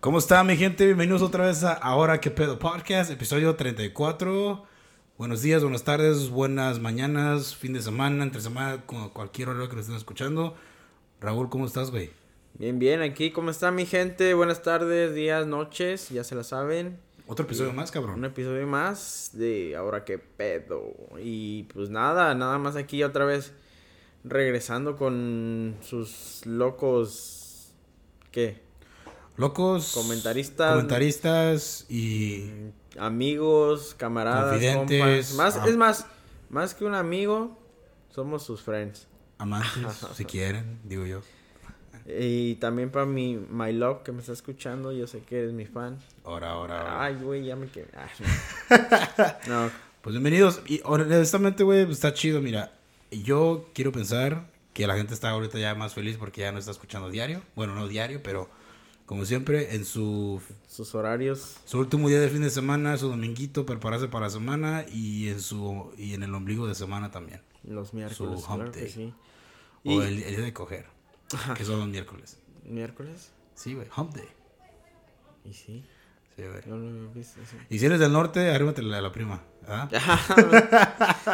¿Cómo está mi gente? Bienvenidos otra vez a Ahora que pedo podcast, episodio 34. Buenos días, buenas tardes, buenas mañanas, fin de semana, entre semana, como cualquier hora que lo estén escuchando. Raúl, ¿cómo estás, güey? Bien, bien, aquí, ¿cómo está mi gente? Buenas tardes, días, noches, ya se la saben. Otro episodio más, cabrón. Un episodio más de Ahora que pedo. Y pues nada, nada más aquí otra vez regresando con sus locos. ¿Qué? Locos. Comentaristas. Comentaristas y. Amigos, camaradas, Confidentes, compas. Más, ah. Es más, más que un amigo, somos sus friends. Amantes, si quieren, digo yo. Y también para mi My Love que me está escuchando, yo sé que eres mi fan. Ahora, ahora. Ay, güey, ya me quedé. Ay, no. no. Pues bienvenidos. Y honestamente, güey, pues, está chido. Mira, yo quiero pensar que la gente está ahorita ya más feliz porque ya no está escuchando diario. Bueno, no diario, pero como siempre, en su, sus horarios. su último día de fin de semana, su dominguito, prepararse para la semana y en su y en el ombligo de semana también. Los miércoles. Su hump claro que day. sí. O Y- el, el día de coger, que son los miércoles. ¿Miércoles? Sí, güey, hump day. Y sí. Sí, güey. No lo había visto así. Y si eres del norte, arrímate a la prima. ¿ah?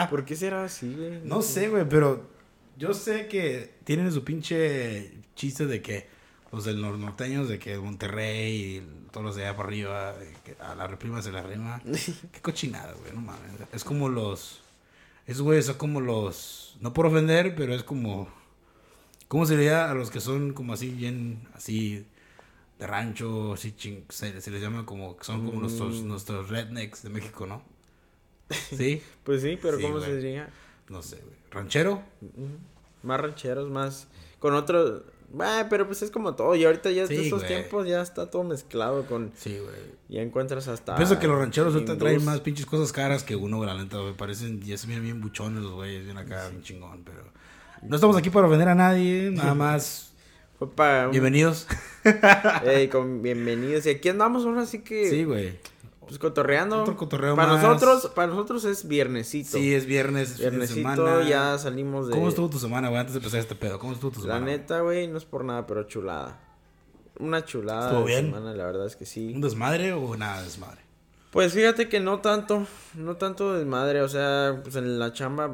¿Por qué será así, güey? No sé, güey, pero yo sé que tienen su pinche chiste de que los del nor- norteños, de que Monterrey y todos los de allá para arriba, que a la reprima se la rima. Qué cochinada, güey, no mames. Es como los. Esos güeyes son como los. No por ofender, pero es como. ¿Cómo se llama a los que son como así, bien. Así. De rancho, así ching, se, se les llama como. Son como nuestros, Mm. nuestros rednecks de México, ¿no? ¿Sí? Pues sí, pero Sí, ¿cómo güey. se diría? No sé, güey. ¿Ranchero? Más rancheros, más. Con otros. Bah, pero pues es como todo. Y ahorita ya Sí, de güey. tiempos ya está todo mezclado con. Sí, güey. Ya encuentras hasta. Pienso que los rancheros ahorita traen más pinches cosas caras que uno, la neta, güey. Parecen, ya se miran bien buchones los güeyes, bien acá, bien chingón, pero... No estamos aquí para ofender a nadie, nada más. Fue para un- Bienvenidos. Ey, con bienvenidos. Y aquí andamos ahora sí que. Sí, güey. Pues cotorreando. Otro cotorreo para más. nosotros, para nosotros es viernesito. Sí, es viernes, es fin de Viernesito, semana. ya salimos de. ¿Cómo estuvo tu semana, güey, antes de empezar este pedo? ¿Cómo estuvo tu La semana? neta, güey, no es por nada, pero chulada. Una chulada. ¿Estuvo de bien? semana, la verdad es que sí. ¿Un desmadre o nada de desmadre? Pues fíjate que no tanto, no tanto desmadre, o sea, pues en la chamba,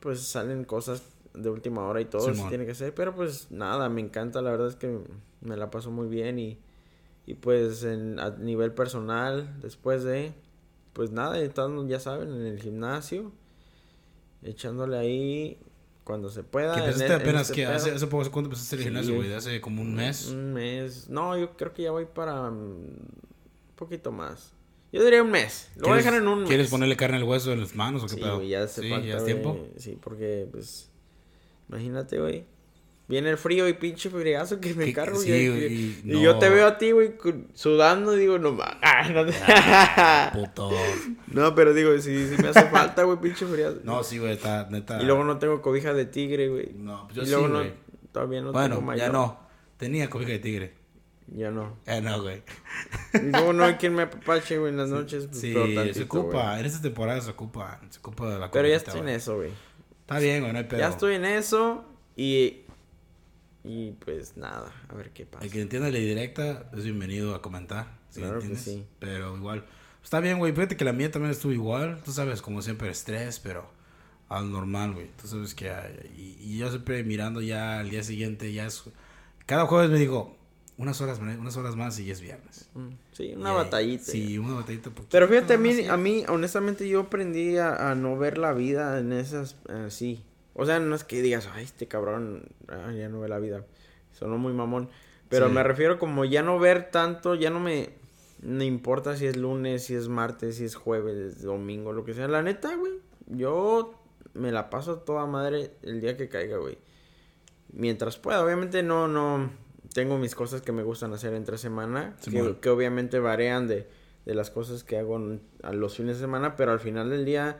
pues salen cosas de última hora y todo, Simón. tiene que ser, pero pues nada, me encanta, la verdad es que me la paso muy bien y, y pues en, a nivel personal, después de, pues nada, estando, ya saben, en el gimnasio, echándole ahí cuando se pueda. Que empezaste en apenas, este que hace, hace poco, ¿hace cuánto empezaste el Sí, gimnasio, güey. hace como un mes? Un mes. No, yo creo que ya voy para mm, un poquito más. Yo diría un mes. Lo voy a ¿Quieres- dejar en un mes. ¿Quieres ponerle carne al hueso en las manos o qué Sí, pedo? ya hace sí, falta, ya es tiempo. Sí, porque, pues, imagínate, güey. Viene el frío y pinche friazo que me encargo. sí, y, yo no. te veo a ti, güey, sudando y digo, no ma- ah, no, te- Puto. no, pero digo, sí, sí me hace falta, güey, pinche friazo. No, sí, güey, está neta. Y luego no tengo cobija de tigre, güey. No, pues yo y sí, luego no, güey. todavía no bueno, tengo ya mayor. no. Tenía cobija de tigre. Ya no. Eh, no, güey. Y luego no hay quien me apapache, güey, en las noches. pues, Sí, peor se tantito, ocupa. En esta temporada se ocupa. Se ocupa de la Pero ya estoy en eso, güey. Está bien, güey, no hay pedo. Ya estoy en eso y. Y pues nada, a ver qué pasa. El que entienda la directa es bienvenido a comentar. Si Claro que entiendes. sí. Pero igual. Está bien, güey. Fíjate que la mía también estuvo igual. Tú sabes, como siempre, estrés, pero al normal, güey. Tú sabes que. Y, y yo siempre mirando ya al día siguiente, ya es. Cada jueves me digo, unas horas, unas horas más y ya es viernes. Mm, Sí, una Y batallita. Sí, una batallita. Pero fíjate, a mí, a mí, honestamente, yo aprendí a, a no ver la vida en esas, así. O sea, no es que digas, ay, este cabrón, ah, ya no ve la vida. Sonó muy mamón. Pero Sí. me refiero como ya no ver tanto, ya no me, me importa si es lunes, si es martes, si es jueves, domingo, lo que sea. La neta, güey, yo me la paso toda madre el día que caiga, güey. Mientras pueda, obviamente no, no, tengo mis cosas que me gustan hacer entre semana, que, que obviamente varían de, de las cosas que hago a los fines de semana, pero al final del día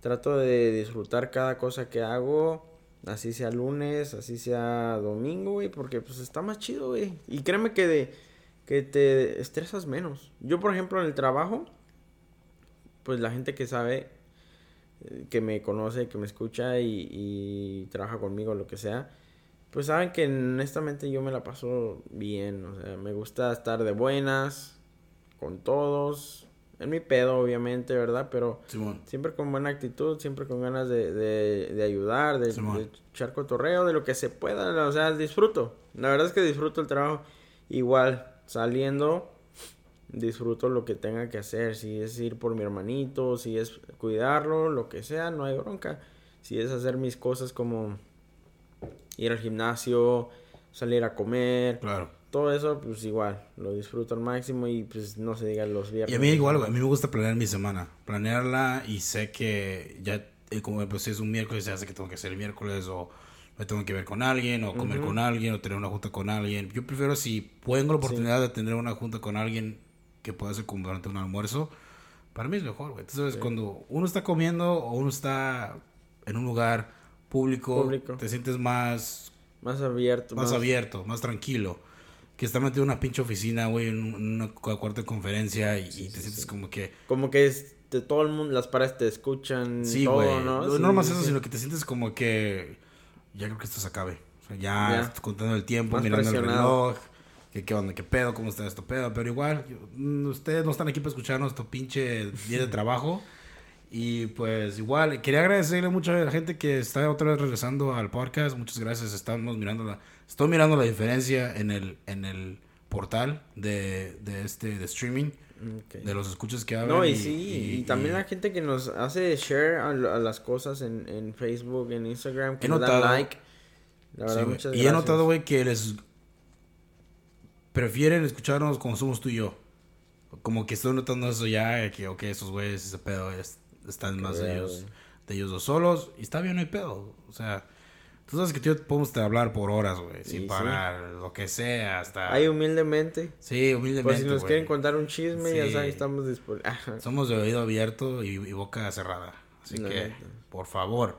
trato de disfrutar cada cosa que hago, así sea lunes, así sea domingo, güey, porque pues está más chido, güey. Y créeme que de que te estresas menos. Yo, por ejemplo, en el trabajo, pues la gente que sabe, eh, que me conoce, que me escucha y, y trabaja conmigo, lo que sea, Pues saben que honestamente yo me la paso bien, o sea, me gusta estar de buenas con todos, en mi pedo obviamente, ¿verdad? Pero Simón. siempre con buena actitud, siempre con ganas de, de, de ayudar, de, de echar cotorreo, de lo que se pueda, o sea, disfruto. La verdad es que disfruto el trabajo. Igual, saliendo, disfruto lo que tenga que hacer. Si es ir por mi hermanito, si es cuidarlo, lo que sea, no hay bronca. Si es hacer mis cosas como ir al gimnasio, salir a comer, Claro. Todo eso, pues igual, lo disfruto al máximo y pues no se diga los viernes. Y a mí igual, a mí me gusta planear mi semana. Planearla y sé que ya, eh, como pues es un miércoles, ya sé que tengo que hacer el miércoles o me tengo que ver con alguien o comer con alguien o tener una junta con alguien. Yo prefiero si tengo la oportunidad de tener una junta con alguien que pueda ser como durante un almuerzo, para mí es mejor, güey. Entonces, Sí. cuando uno está comiendo o uno está en un lugar público, Público. te sientes más Más abierto. más abierto, más tranquilo. Que está metido en una pinche oficina, güey, en un- una cu- cuarta de conferencia y, y te sí, sientes sí. como que... Como que es de todo el mundo, las paredes te escuchan, Sí, todo, güey. ¿no? No, sí, eso, sino que te sientes como que... Ya creo que esto se acabe. O sea, ya, contando el tiempo, Más mirando el reloj. Qué onda, qué pedo, cómo está esto pedo. Pero igual, yo- mm, ustedes no están aquí para escuchar nuestro pinche día de trabajo. Y pues igual, quería agradecerle mucho a la gente que está otra vez regresando al podcast. Muchas gracias. Estamos mirando la, estoy mirando la diferencia en el, en el portal de, de este de streaming, de los escuchas que hablan. No, y, sí, y, también y- la gente que nos hace share a, a las cosas en, en Facebook, en Instagram, que He nos dan like. La Sí, verdad, güey. muchas y gracias. he notado, güey, que les prefieren escucharnos como somos tú y yo. Como que estoy notando eso ya, que, ok, esos güeyes, ese pedo, es- están más de ellos, de ellos dos solos. Y está bien, no hay pedo. O sea, tú sabes que yo podemos te hablar por horas, güey, Sí, sin sí. parar, lo que sea, hasta... Ahí humildemente. Sí, humildemente, Pues si nos güey. quieren contar un chisme, ya Sí. saben, estamos disponibles. Somos de oído abierto y, y boca cerrada. Así La que, neta. por favor.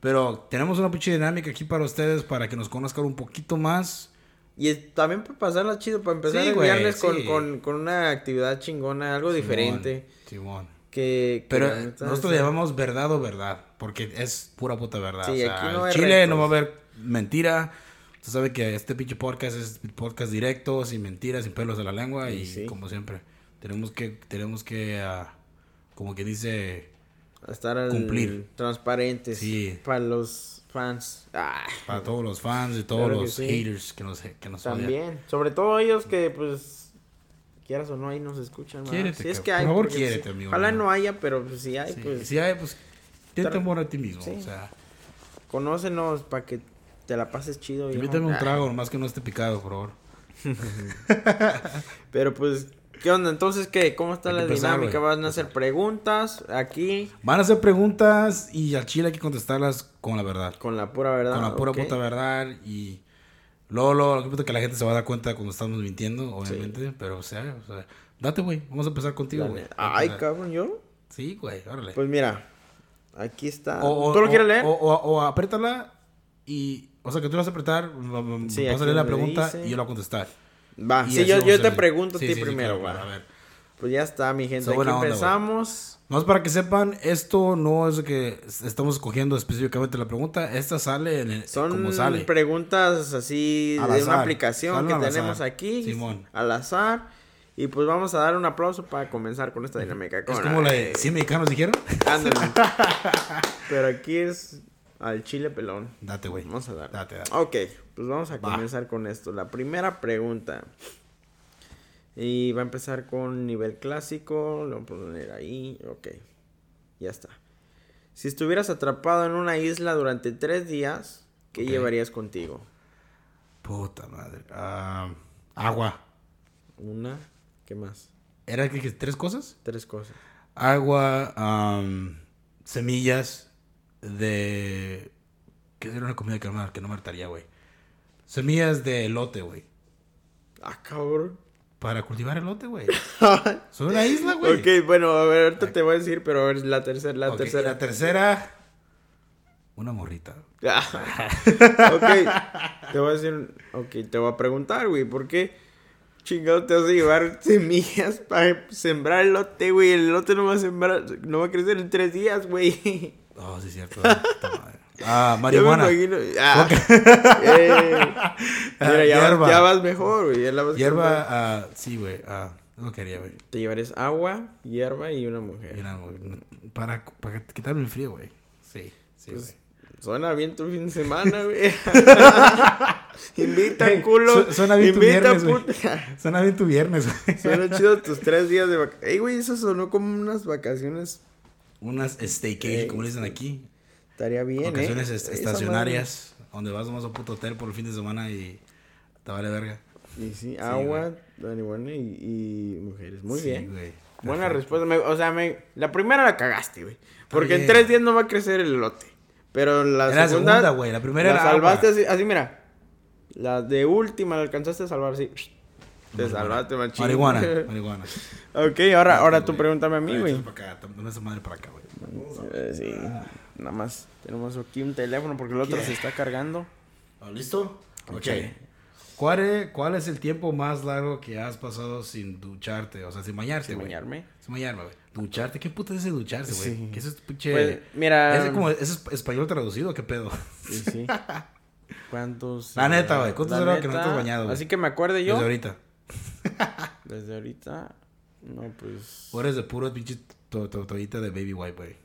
Pero tenemos una pinche dinámica aquí para ustedes para que nos conozcan un poquito más. Y también para pasarla chido, para empezar Sí, el viernes con, sí. con, con una actividad chingona, algo diferente. Simón. Que, que Pero nosotros le llamamos verdad o verdad, porque es pura puta verdad. Sí, o sea, aquí no hay Chile retos. no va a haber mentira. Usted sabe que este pinche podcast es podcast directo, sin mentiras, sin pelos de la lengua Sí, y sí. como siempre tenemos que tenemos que ah, como que dice estar al Cumplir. transparentes Sí. para los fans. Ah, para todos los fans y todos Claro los haters que nos que nos odian. también, sobre todo ellos que pues quieras o no ahí nos escuchan. Quiérete, si es que hay, Por favor, porque quiérete, amigo Ojalá no haya, pero pues si hay, Sí, pues si hay, pues ten Tra- temor a ti mismo, Sí. o sea, conócenos para que te la pases chido. invítame un trago, nomás que no esté picado, por favor. Pero pues, ¿qué onda? Entonces, ¿qué? ¿Cómo está la empezar, dinámica? ¿Van a hacer preguntas aquí Van a hacer preguntas y al chile hay que contestarlas con la verdad. con la pura verdad? Con la pura puta verdad y luego, luego, lo que pasa es que la gente se va a dar cuenta cuando estamos mintiendo, obviamente, pero o sea, o sea, date, güey, vamos a empezar contigo, güey. neta. Ay, cabrón, ¿yo? Sí, güey, órale. Pues mira, aquí está. O- o- ¿Tú lo o- quieres leer? O, o, o apriétala y, o sea, que tú le vas a apretar, Sí, vas a leer la pregunta dice. y yo la voy a contestar. Va, Y sí, yo, yo te pregunto a ti primero, va. a ver. Pues ya está, mi gente. Aquí onda, empezamos. Más para que sepan, esto no es que estamos escogiendo específicamente la pregunta. Esta sale en el, Son como sale. preguntas así Al de azar. una aplicación que tenemos aquí. Simón. Al azar. Y pues vamos a dar un aplauso para comenzar con esta dinámica. Es como la de 100 mexicanos dijeron. Pero aquí es al chile pelón. Date, güey. Vamos a dar. Date, date. Ok, pues vamos a Va. comenzar con esto. La primera pregunta. Y va a empezar con nivel clásico. Lo vamos a poner ahí. Ok. Ya está. Si estuvieras atrapado en una isla durante tres días, ¿qué llevarías contigo? Puta madre. Ah, agua. Una. ¿Qué más? ¿Era que, que tres cosas? Tres cosas. Agua, am, semillas de... ¿Qué era una comida que no, que no me hartaría, güey? Semillas de elote, güey. Ah, cabrón. Para cultivar elote, güey. Soy una isla, güey. ok, bueno, a ver, ahorita te voy a decir, pero a ver, la tercera, la tercera. La tercera... Una morrita. ok, te voy a decir, ok, te voy a preguntar, güey, ¿por qué chingado te vas a llevar semillas para sembrar elote, güey? El elote no va a sembrar, no va a crecer en tres días, güey. Oh, sí, es cierto. Puta madre. Ah, marihuana. me imagino. Ah, eh, mira, ya, Hierba. vas, ya vas mejor, güey. ya la vas Hierba, ah, sí, güey. Ah, no quería, güey. Te llevarías agua, hierba y una mujer. Mira, güey, Para, para quitarme el frío, güey. Sí, sí, Pues, güey. Suena bien tu fin de semana, güey. invita, Ey, culo. su- suena bien tu invita, viernes, güey. puta. Suena bien tu viernes, güey. Suena chido tus tres días de vacaciones. Ey, güey, eso sonó como unas vacaciones. Unas staycation, como le dicen aquí. Estaría bien, Ocasiones ¿eh? estacionarias, donde vas nomás a un puto hotel por el fin de semana y te vale verga. Y sí, agua, marihuana y, y mujeres. Muy Sí, bien. güey. Buena respuesta. me- o sea, me, la primera la cagaste, güey. Porque en tres días no va a crecer el elote. Pero la Era la segunda. segunda, güey. La primera la era salvaste agua. así, así, mira. La de última la alcanzaste a salvar así. Te Marihuana. salvaste, machín. Marihuana, marihuana. ok, ahora, ahora tú pregúntame a mí, güey. para acá, esa madre para acá, güey. Eh, sí. Nada más tenemos aquí un teléfono porque el otro ¿Qué? se está cargando. Ah, ¿Listo? Ok. ¿Cuál es, ¿Cuál es el tiempo más largo que has pasado sin ducharte? O sea, sin bañarte, Sin güey. bañarme. Sin bañarme, güey. ¿Ducharte? ¿Qué puta es ese ducharse, güey? Sí. ¿Qué es este pinche...? Pues, mira. ¿Es como, ¿Es esp- español traducido qué pedo? Sí, sí. ¿Cuántos? La neta, güey, ¿cuántos era que no te has bañado, güey? Así que me acuerde yo. Desde ahorita. Desde ahorita. No, pues. O eres de puro pinche to- to- toallita de baby wipe, güey.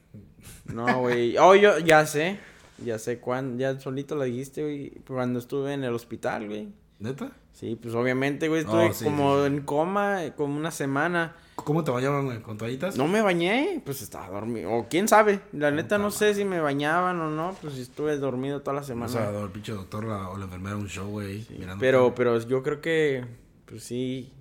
No, güey. Oh, yo ya sé. Ya sé cuándo. Ya solito lo dijiste, güey. Cuando estuve en el hospital, güey. ¿Neta? Sí, pues obviamente, güey. Estuve Oh, sí, como sí, sí. en coma, como una semana. ¿Cómo te bañaban, güey? ¿Con toallitas? No me bañé, pues estaba dormido. O quién sabe. La neta no sé si me bañaban o no. Pues estuve dormido toda la O semana. sea, el pinche doctor la- o la enfermera un show, güey. pero, pero yo creo que, pues sí.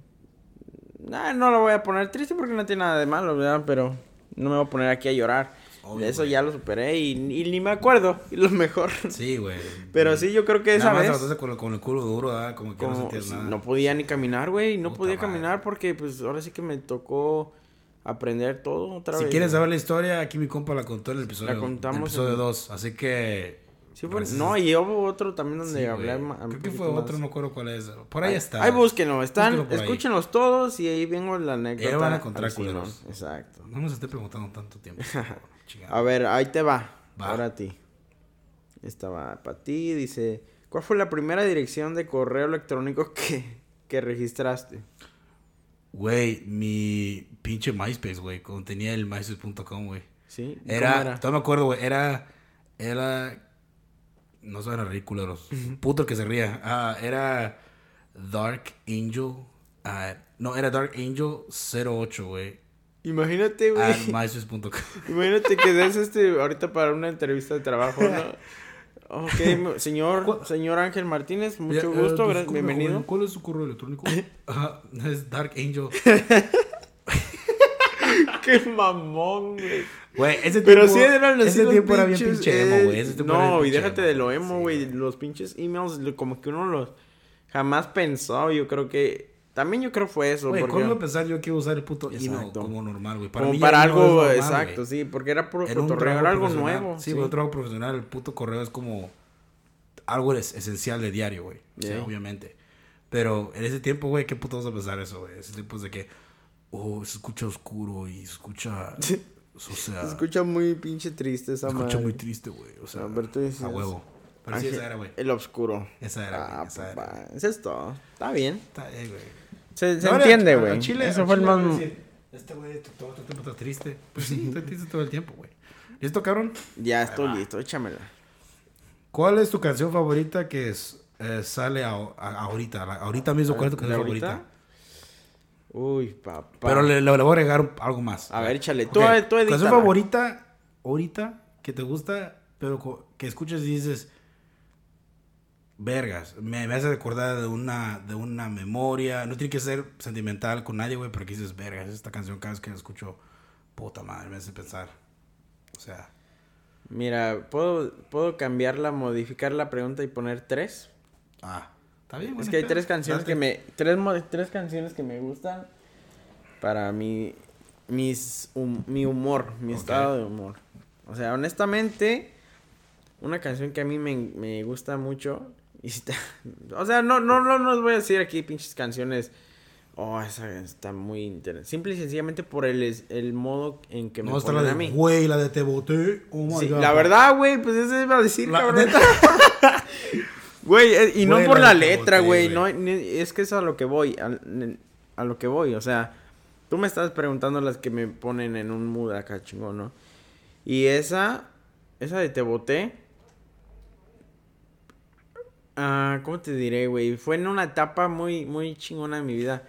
Nah, no lo voy a poner triste porque no tiene nada de malo, ¿verdad? Pero no me voy a poner aquí a llorar. Obvio, Eso güey. ya lo superé y, y ni me acuerdo. Y lo mejor. Sí, güey. Pero sí, yo creo que esa Nada más vez. con, el- con el culo duro, ¿verdad? Como que no como- sentías sí, nada. no podía ni caminar, güey. No Puta podía madre. caminar porque, pues, ahora sí que me tocó aprender todo otra Si vez. quieres saber la historia, aquí mi compa la contó en el episodio La contamos el episodio en- 2. Así que. Sí, fue- gracias. no, y hubo otro también donde Sí, hablé Creo que fue más. otro, no recuerdo cuál es. Por ahí Ahí- está. Ahí búsquenlo, están, ahí. escúchenlos todos y ahí vengo la anécdota. Ya van a encontrar. Exacto. No nos esté preguntando tanto tiempo. A ver, ahí te va. Va. Ahora a ti. Esta va para ti, dice, ¿cuál fue la primera dirección de correo electrónico que, que registraste? Güey, mi pinche MySpace, güey. Cuando tenía el MySpace.com, güey. ¿Sí? ¿Cómo Era, todavía me acuerdo, güey. Era, era, no suena ridículo, los puto el que se ría. Ah, era Dark Angel. ah, no, era Dark Angel 08, güey. Imagínate, güey. Imagínate que des este ahorita para una entrevista de trabajo, ¿no? Ok, señor, señor Ángel Martínez, mucho Ya, eh, gusto, bienvenido. ¿Cuál es su correo electrónico? Ajá, es Dark Angel. Qué mamón, güey. Güey, ese Pero tiempo, sí eran así ese tiempo era bien pinche emo, eh, güey. Ese tiempo era No, y déjate de lo emo, sí, güey. Los pinches emails, como que uno los jamás pensó. Yo creo que. También yo creo fue eso. Güey, ¿cómo iba a pensar yo que iba a usar el puto email como normal, güey? como mí para no algo normal, exacto, sí. Porque era puro Era un cotorreo, era algo nuevo. Sí, güey, un trabajo profesional. El puto correo es como algo es- esencial de diario, güey. O sea, Sí. obviamente. Pero en ese tiempo, güey, ¿qué puto vas a pensar eso, güey? Ese tiempo es de que, oh, se escucha oscuro y se escucha, o sea, Se escucha muy pinche triste esa se escucha madre. muy triste, güey. O sea, A ver, tú dices- a huevo. Pero sí, esa era, güey. El oscuro. Esa era, güey. Ah, esa papá. Eso es todo. Está bien. Está bien, güey. Se, se No, entiende, güey. Chile- Eso fue el más. Este güey todo el tiempo está triste. Pues sí, está triste todo el tiempo, güey. ¿Listo, cabrón? Ya estoy va. listo, échamela. ¿Cuál es tu canción favorita que es, eh, sale a- a- ahorita? La- ahorita mismo, ¿cuál es tu ¿De canción ahorita? favorita? Uy, papá. Pero le, le- le voy a agregar algo más. A ver, échale. Ok, Tú, tú. Canción favorita ahorita que te gusta, pero que escuchas y dices, vergas, me, me hace recordar de una, de una memoria. No tiene que ser sentimental con nadie, güey, pero que dices, vergas, esta canción cada vez que la escucho, puta madre, me hace pensar. O sea, Mira, ¿puedo, puedo cambiarla, modificar la pregunta y poner tres? ah, está bien. Es que hay tres canciones que me... Tres, tres canciones que me gustan para mi... Mis, hum- mi humor, mi estado de humor. O sea, honestamente, una canción que a mí me, me gusta mucho. Y si te- o sea, no, no, no, no os voy a decir aquí pinches canciones Oh, esa está muy interesante. Simple y sencillamente por el, el modo en que me No, está la a mí. güey, la de te boté. Oh my Sí, God. la verdad, güey, pues eso iba a decir, La- cabrón. Güey, eh, y no por la letra, güey. No, es que es a lo que voy. A, lo que voy. O sea, tú me estás preguntando las que me ponen en un mood acá chingón, ¿no? Y esa, esa de Te Boté. Ah, ¿cómo te diré, güey? Fue en una etapa muy, muy chingona de mi vida.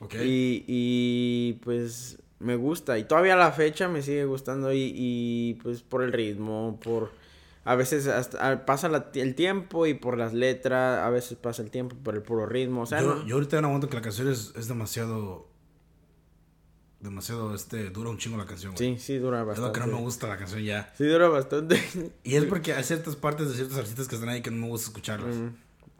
Ok. Y, y pues me gusta. Y todavía a la fecha me sigue gustando. Y, y pues por el ritmo, por... A veces hasta, ah, pasa la- el tiempo y por las letras, a veces pasa el tiempo por el puro ritmo. O sea, yo, no- yo ahorita no aguanto que la canción es, es demasiado. Demasiado, este, dura un chingo la canción, güey. sí, sí dura Es lo bastante. que no me gusta la canción ya. Sí dura bastante. Y es porque hay ciertas partes de ciertos artistas que están ahí que no me gusta escucharlas. Mm,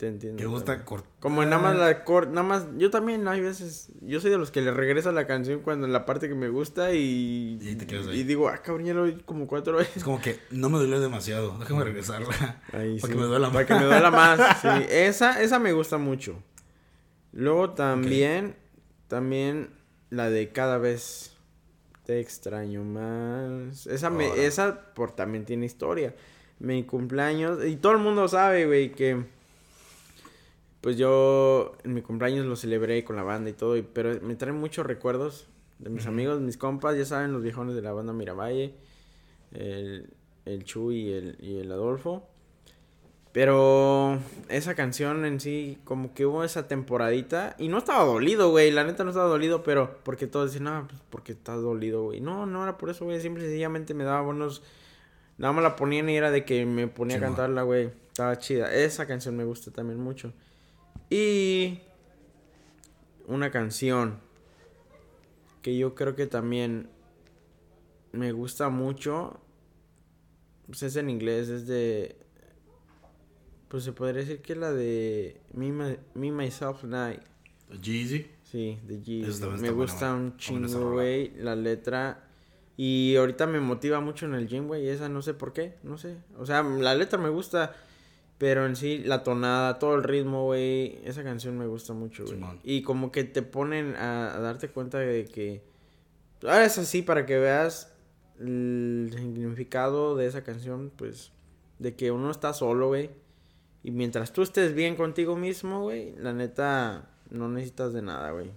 te entiendo. que gusta cortar. Como nada más la cor nada más, yo también hay veces, yo soy de los que le regresa la canción cuando la parte que me gusta y, Y te quedas ahí. y digo, ah, cabrón, ya lo oí como cuatro veces. Es como que no me duele demasiado. Déjame regresarla. Ahí para sí, que me duela Para más. que me duela más, sí. Esa, esa me gusta mucho. Luego también, también la de cada vez te extraño más. Esa me, esa por también tiene historia. Mi cumpleaños, y todo el mundo sabe, güey, que pues yo en mi cumpleaños lo celebré con la banda y todo, y- pero me traen muchos recuerdos de mis Ujú. amigos, mis compas, ya saben, los viejones de la banda Miravalle, el, el Chu y el, y el Adolfo. Pero esa canción en sí, como que hubo esa temporadita. Y no estaba dolido, güey. La neta no estaba dolido, pero porque todos decían, no, pues porque estás dolido, güey. No, no era por eso, güey. Simple sencillamente me daba buenos. Nada más la ponían y era de que me ponía Sí, a cantarla, güey. Estaba chida. Esa canción me gusta también mucho. Y. Una canción. Que yo creo que también. Me gusta mucho. Pues es en inglés, es de. Pues se podría decir que la de Me, My- Me Myself I. Jeezy. Sí, de también Me buena, gusta un chingo, güey. La letra. Y ahorita me motiva mucho en el gym, güey. Esa no sé por qué. No sé. O sea, la letra me gusta. Pero en sí, la tonada, todo el ritmo, güey. Esa canción me gusta mucho, güey. Y como que te ponen a, a darte cuenta de que. Ah, es así para que veas el significado de esa canción, pues. De que uno está solo, güey. Y mientras tú estés bien contigo mismo, güey, la neta, no necesitas de nada, güey.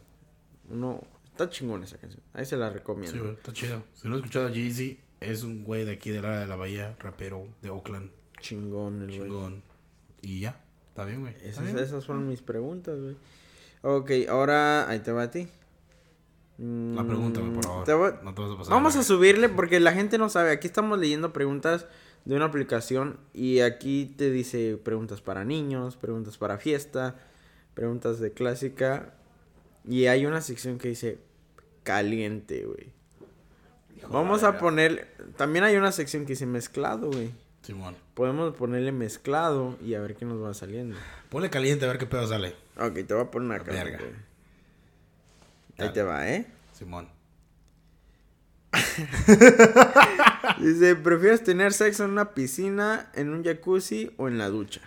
Uno, está chingón esa canción. Ahí se la recomiendo. Sí, güey, está chido. Si no has escuchado a Jeezy, es un güey de aquí de la, de la bahía, rapero de Oakland. Chingón el güey. Chingón. Y ya, está bien, güey. Esas, bien. esas fueron mis preguntas, güey. Ok, ahora ahí te va a ti. La pregunta, güey, por favor. te voy- No te vas a pasar. Vamos a güey. subirle porque la gente no sabe. Aquí estamos leyendo preguntas de una aplicación y aquí te dice preguntas para niños, preguntas para fiesta, preguntas de clásica y hay una sección que dice caliente, güey. Vamos a poner también hay una sección que dice mezclado, güey. Simón. Podemos ponerle mezclado y a ver qué nos va saliendo. Ponle caliente a ver qué pedo sale. Ok, te voy a poner acá. Verga. güey. Ahí Dale. te va, ¿eh? Simón. Dice, ¿prefieres tener sexo en una piscina, en un jacuzzi o en la ducha?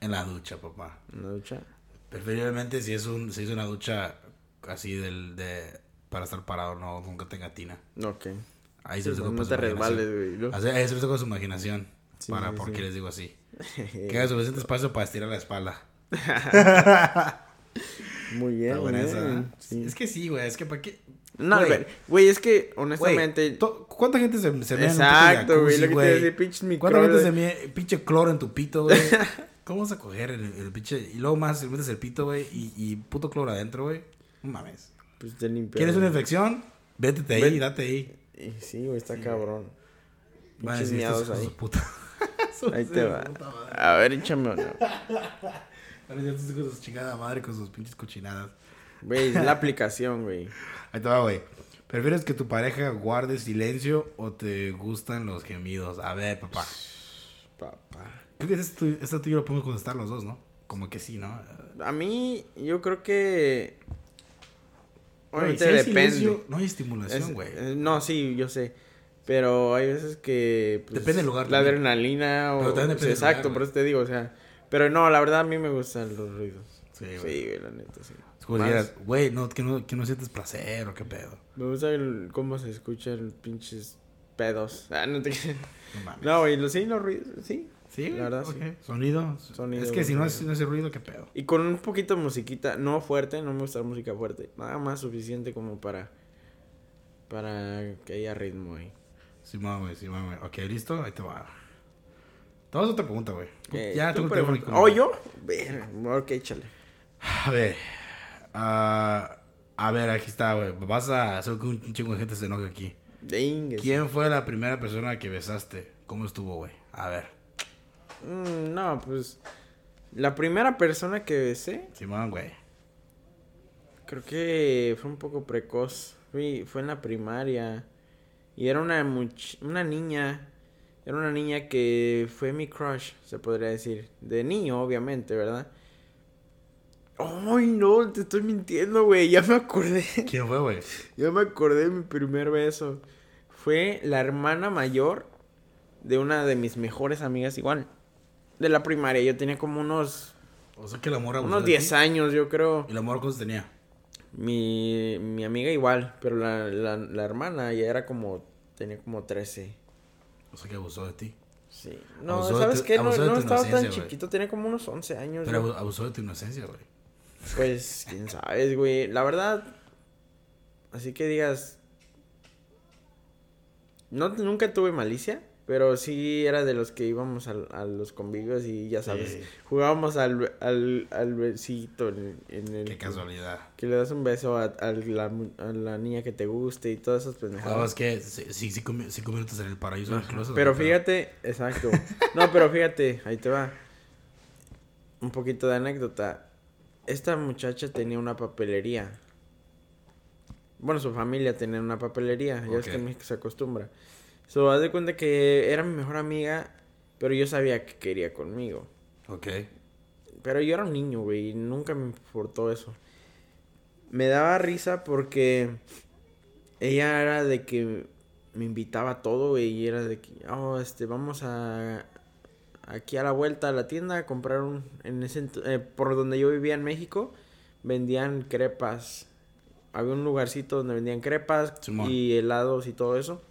En la ducha, papá. En la ducha. Preferiblemente si es un, si es una ducha así del, de, para estar parado, no, nunca tenga tina. Ok. Ahí Sí, se los dejo no te resbales, güey. ¿no? Ahí se con su imaginación. Sí, para, sí, ¿por qué les digo así? Que haya suficiente espacio para estirar la espalda. Muy bien. Bien, ¿eh? Es que sí, güey. Es que para qué. No, Güey. güey, es que Güey, honestamente. ¿Cuánta gente se, se un Exacto, güey, lo que te güey? decir, pinches ¿Cuánta gente se mea pinche cloro en tu pito, güey? ¿Cómo vas a coger el, el pinche... Y luego más, le metes el pito, güey, y, y puto cloro adentro, güey? No mames. Pues te. ¿Quieres una infección? Vétete ahí, Ven- date ahí. Y Sí, güey, está cabrón. Pinches miados de ahí. Ahí Sus te va. A ver, échame uno. Van a decir, estos hijos de su chingada madre con sus pinches cochinadas. Güey, es la aplicación, güey. Ahí te va, güey. ¿Prefieres que tu pareja guarde silencio o te gustan los gemidos? A ver, papá. Papá. Creo que esto tú y yo lo podemos contestar los dos, ¿no? Como que sí, ¿no? A mí, yo creo que. Obviamente si depende. silencio, no hay estimulación, Es- güey. eh, no, sí, yo sé. Pero hay veces que. pues, Depende del lugar La también. adrenalina o. Pero también depende del exacto, lugar, por güey. eso te digo, o sea. Pero no, la verdad a mí me gustan los ruidos. Sí, Sí, güey. güey, la neta, sí. Es como güey, no, que no, que no sientes placer o qué pedo. Me gusta el, cómo se escuchan pinches pedos. Ah, no te No mames. No, güey, los, sí, los ruidos, sí. Sí, la verdad, sí. Sonido. Sonido, Es que si no güey. es, no es el ruido, qué pedo. Y con un poquito de musiquita, no fuerte, no me gusta la música fuerte. Nada más suficiente como para. Para que haya ritmo ahí. Sí, ma, güey, sí, ma, güey. Ok, listo, ahí te va. Te vas a otra pregunta, güey. Eh, ya tú tengo teléfono. ¿Oh, yo? Ver, ok, échale. A ver. ah, a ver, aquí está, güey. Vas a hacer que un chingo de gente se enoje aquí. ¿Quién fue la primera persona que besaste? ¿Cómo estuvo, güey? A ver. Mm, no, pues. La primera persona que besé, Simón, güey. creo que fue un poco precoz. Fui, fue en la primaria. Y era una, much- una niña. Era una niña que fue mi crush, se podría decir. De niño, obviamente, ¿verdad? Ay, no, te estoy mintiendo, güey. Ya me acordé. ¿Quién fue, güey? Ya me acordé de mi primer beso. Fue la hermana mayor de una de mis mejores amigas, igual. De la primaria. Yo tenía como unos, O sea que la morra unos de 10 ti. años, yo creo. ¿Y la morra cuántos tenía? Mi, mi amiga igual, pero la, la, la hermana ya era como, tenía como 13. O sea que abusó de ti. Sí. No, Abusó ¿sabes tu- qué? No, estaba tan chiquito, tenía como unos 11 años. Pero abusó de tu inocencia, güey. Pues, quién sabe, güey. La verdad, así que digas. No, nunca tuve malicia, pero sí era de los que íbamos al- a, los convivios y ya sabes, Sí. jugábamos al, al, al besito en, en el. Qué casualidad. Que le das un beso a, a la, a la niña que te guste y todas esas pendejadas. ¿Jugabas qué? Sí, sí, cinco, cinco minutos en el paraíso Ajá. closet, Pero güey, fíjate, exacto. No, pero fíjate, ahí te va. Un poquito de anécdota. Esta muchacha tenía una papelería. Bueno, su familia tenía una papelería. Ya es que en México se acostumbra. So, haz de cuenta que era mi mejor amiga, pero yo sabía que quería conmigo. Ok. Pero yo era un niño, güey, y nunca me importó eso. Me daba risa porque ella era de que me invitaba a todo, güey, y era de que, oh, este, vamos a aquí a la vuelta a la tienda a comprar un, en ese, eh, por donde yo vivía en México, vendían crepas. Había un lugarcito donde vendían crepas Simón. y helados y todo eso.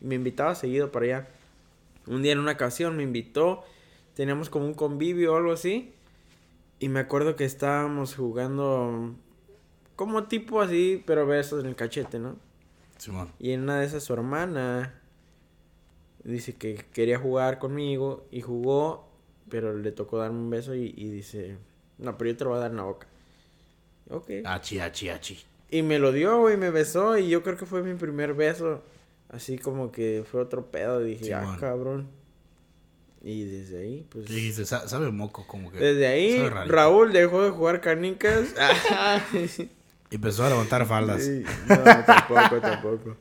Me invitaba seguido para allá. Un día en una ocasión me invitó, teníamos como un convivio o algo así. Y me acuerdo que estábamos jugando como tipo así, pero besos en el cachete, ¿no? Y en una de esas su hermana dice que quería jugar conmigo y jugó, pero le tocó darme un beso y, y dice, no, pero yo te lo voy a dar en la boca. Ok. Achi, achi, achi. Y me lo dio, güey, me besó y yo creo que fue mi primer beso. Así como que fue otro pedo, dije, ah, Simón. cabrón. Y desde ahí, pues... ¿Qué dijiste? Sa- Sabe moco, como que. Desde ahí. Raúl dejó de jugar canicas. Y empezó a levantar faldas. Sí, no, tampoco, tampoco.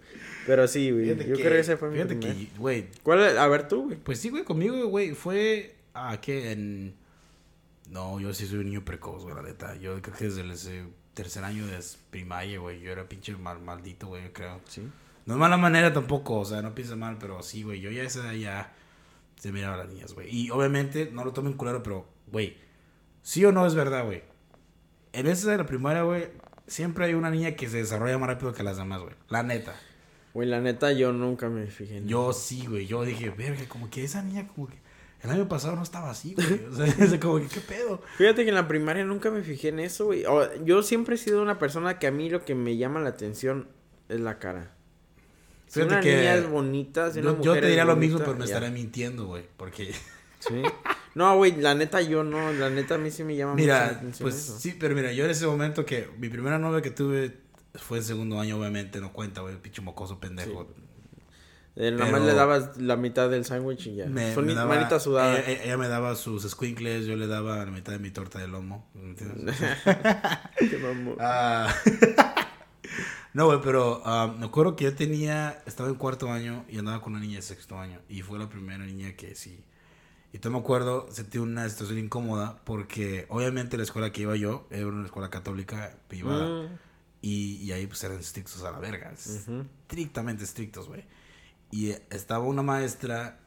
Pero sí, güey. Fíjate Yo que- creo que ese fue mi Fíjate primer. que, güey. ¿Cuál? A ver tú, güey. Pues sí, güey, conmigo, güey. Fue. Ah, que en. No, yo sí soy un niño precoz, güey, la neta. Yo creo que desde el tercer año de primaria, güey. Yo era pinche mal, maldito, güey, yo creo. Sí. No de mala manera tampoco, o sea, no piensa mal, pero sí, güey. Yo ya esa edad ya se miraba a las niñas, güey. Y obviamente, no lo tomen culero, pero, güey, sí o no es verdad, güey. En esa de la primaria, güey, siempre hay una niña que se desarrolla más rápido que las demás, güey. La neta. Güey, la neta, yo nunca me fijé en Yo eso. sí, güey. Yo dije, verga, como que esa niña, como que el año pasado no estaba así, güey. O sea, es como que, ¿qué pedo? Fíjate que en la primaria nunca me fijé en eso, güey. O- yo siempre he sido una persona que a mí lo que me llama la atención es la cara. Si Fíjate una que niña es bonita, si una Yo, te diría lo bonita, mismo, pero me ya. estaré mintiendo, güey. Porque, Sí. No, güey, la neta yo no. La neta a mí sí me llama mucho la mira, atención pues eso. sí, pero mira, yo en ese momento que mi primera novia que tuve fue en segundo año, obviamente, no cuenta, güey, pinche mocoso pendejo. Eh, nada más le dabas la mitad del sándwich y ya. Me, Son me mi- daba- eh, manita sudada. Ella, ella me daba sus squinkles, yo le daba la mitad de mi torta de lomo. ¿me entiendes? Qué mamón. Ah. no, güey, pero ah, me acuerdo que yo tenía, estaba en cuarto año y andaba con una niña de sexto año. Y fue la primera niña que sí. Y tú me acuerdo, sentí una situación incómoda porque obviamente la escuela que iba yo era una escuela católica privada. Mm, Y, y ahí pues eran estrictos a la verga. ujú. Estrictamente estrictos, güey. Y estaba una maestra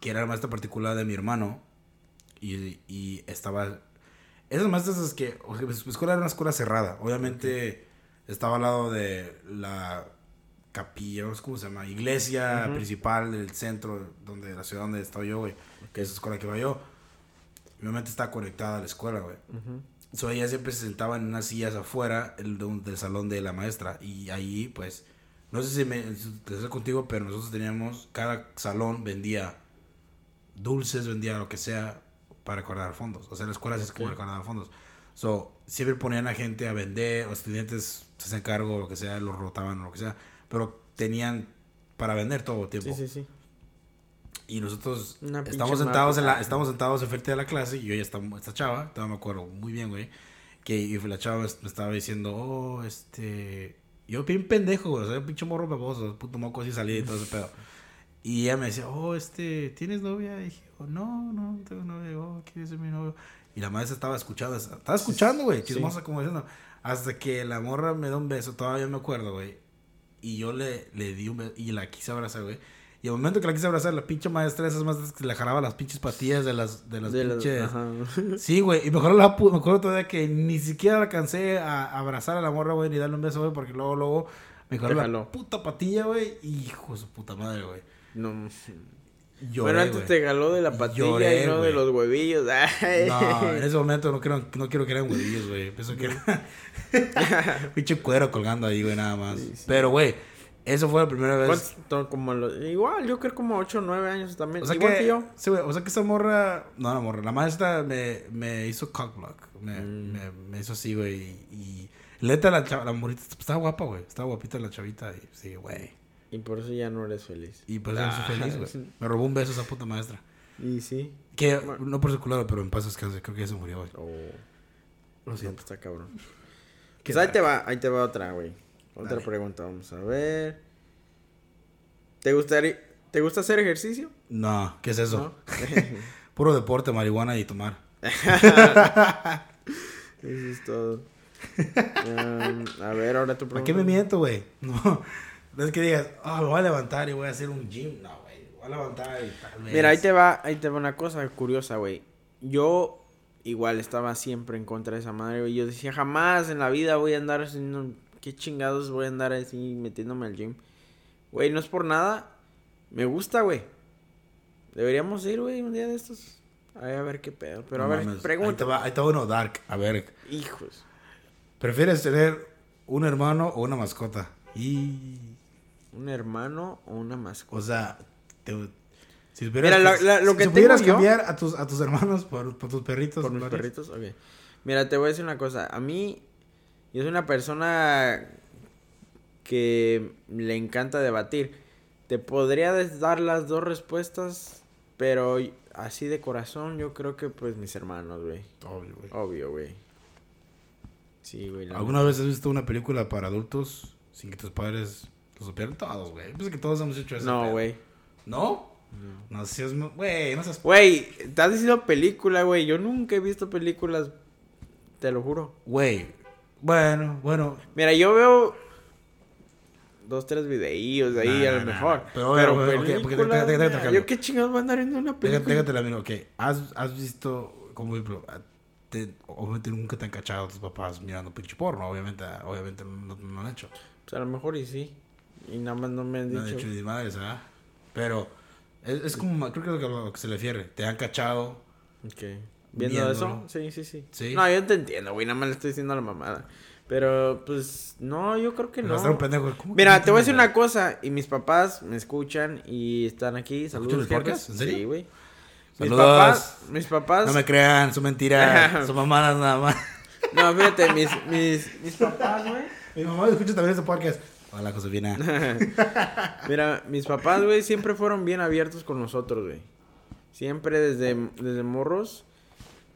que era la maestra particular de mi hermano. Y, y estaba... Esas maestras es que... o sea, mi escuela era una escuela cerrada. Obviamente estaba al lado de la capilla, no sé cómo se llama, iglesia Ujú. principal del centro, donde la ciudad donde estaba yo, güey. Que es la escuela que iba yo. Obviamente está conectada a la escuela, güey. Ujú. So, ella siempre se sentaba en unas sillas afuera el, de un- del salón de la maestra. Y ahí, pues, no sé si me te sé contigo, pero nosotros teníamos, cada salón vendía dulces, vendía lo que sea para recaudar fondos. O sea, la escuela es como Ok. recaudar fondos. So, siempre ponían a gente a vender, o estudiantes se hacían cargo, lo que sea, los rotaban o lo que sea. Pero tenían para vender todo el tiempo. Sí, sí, sí. Y nosotros Una estamos sentados en la, estamos sentados enfrente de la clase y yo ya estaba, esta chava, todavía me acuerdo muy bien, güey, que y la chava me estaba diciendo, oh, este, yo bien pendejo, güey, o sea, pinche morro baboso, puto moco así salí y todo ese pedo. Y ella me decía, oh, este, ¿tienes novia? Y dije, oh, no, no, no tengo novia, oh, ¿quieres ser mi novio? Y la maestra estaba escuchando, estaba escuchando, güey, Sí. chismosa como diciendo, hasta que la morra me da un beso, todavía me acuerdo, güey, y yo le, le di un beso y la quise abrazar, güey. Y al momento que la quise abrazar, la pinche maestra, esas maestras que le jalaba las pinches patillas de las, de las De pinches. ajá. Sí, güey. Y mejor la me acuerdo todavía que ni siquiera alcancé a abrazar a la morra, güey, ni darle un beso, güey, porque luego, luego me jaló la puta patilla, güey. Hijo de su puta madre, güey. No. Lloré, bueno, antes güey. te galó de la patilla Lloré, y no güey. de los huevillos. Ay. No, en ese momento no quiero, no quiero que eran huevillos, güey. Pienso que era pinche cuero colgando ahí, güey, nada más. Sí, sí. Pero, güey, eso fue la primera vez. Como los- igual, yo creo como 8 o 9 años también. O sea igual que, que, yo. sí, güey, o sea que esa morra, no la morra, la maestra me, me hizo cockblock, me, Mm. me, me hizo así, güey, y, neta la chava, la morrita, estaba guapa, güey, estaba guapita la chavita, y sí, güey, Y por eso ya no eres feliz. y pues yo soy Ah. feliz, güey, me robó un beso esa puta maestra, Y sí. que, no por su culero, pero en paz descanse, creo que ya se murió, güey, Oh, lo no, siento. está cabrón. Pues ahí te va, ahí te va otra, güey. Otra Dale. pregunta, vamos a ver. ¿Te gustaría, ¿te gusta hacer ejercicio? No, ¿qué es eso? ¿No? Puro deporte, marihuana y tomar. Eso es todo. Um, a ver, ahora tu ¿A pregunta. qué me miento, güey? No, no es que digas, ah, me voy a levantar y voy a hacer un gym, no, güey, voy a levantar y tal vez. Mira, ahí te va, ahí te va una cosa curiosa, güey. Yo igual estaba siempre en contra de esa madre, güey. Yo decía, jamás en la vida voy a andar haciendo... ¿Qué chingados voy a andar así metiéndome al gym? Güey, no es por nada. Me gusta, güey. Deberíamos ir, güey, un día de estos. Ay, a ver qué pedo. Pero No a ver, mames, Ahí pregunta. te, va, ahí te va uno dark. A ver, Hijos. ¿prefieres tener un hermano o una mascota? Y. ¿Un hermano o una mascota? O sea, te- si Mira, la- lo si que pudieras yo- cambiar a tus, a tus hermanos por, por tus perritos. ¿Por mis perritos? Ok. Mira, te voy a decir una cosa. A mí, yo soy una persona que le encanta debatir. Te podría dar las dos respuestas, pero así de corazón yo creo que pues mis hermanos, güey. Obvio, güey. Obvio, güey. Sí, güey. ¿Alguna vez has visto una película para adultos sin que tus padres lo supieran? Todos, güey. Pienso que todos hemos hecho eso. No, güey. ¿No? No seas... Güey, no seas... Güey, estás diciendo película, güey. Yo nunca he visto películas. Te lo juro. Güey. Bueno, bueno. Mira, yo veo dos, tres videillos de ahí Nah, a lo nah, mejor. nah. Pero, Pero, porque te- te- te- te- te- te- yo qué chingados voy a andar viendo una película. déjate la mira, ok. ¿Has, has visto, como ejemplo, a- te- obviamente nunca te han cachado tus papás mirando pinche porno, obviamente, obviamente no, no lo han hecho. Pues a lo mejor y sí. Y nada más no me han No han dicho. ni madres, ¿verdad? Pero es, es como, creo que es lo que se le refiere. Te han cachado. Ok. ¿Viendo Viéndolo. eso? Sí, sí, sí, Sí. No, yo te entiendo, güey. Nada más le estoy diciendo a la mamada. Pero, pues, no, yo creo que no. un pendejo. ¿cómo que Mira, te voy a decir una cosa. Y mis papás me escuchan y están aquí. Saludos, ¿Escuchan el jefes. ¿En serio? Sí, güey. Mis papás, mis papás. No me crean, son mentiras, son mamadas nada más. No, fíjate, mis, mis, mis papás, güey. Mi mamá escucha también este podcast. Hola, Josefina. Mira, mis papás, güey, siempre fueron bien abiertos con nosotros, güey. Siempre desde, desde morros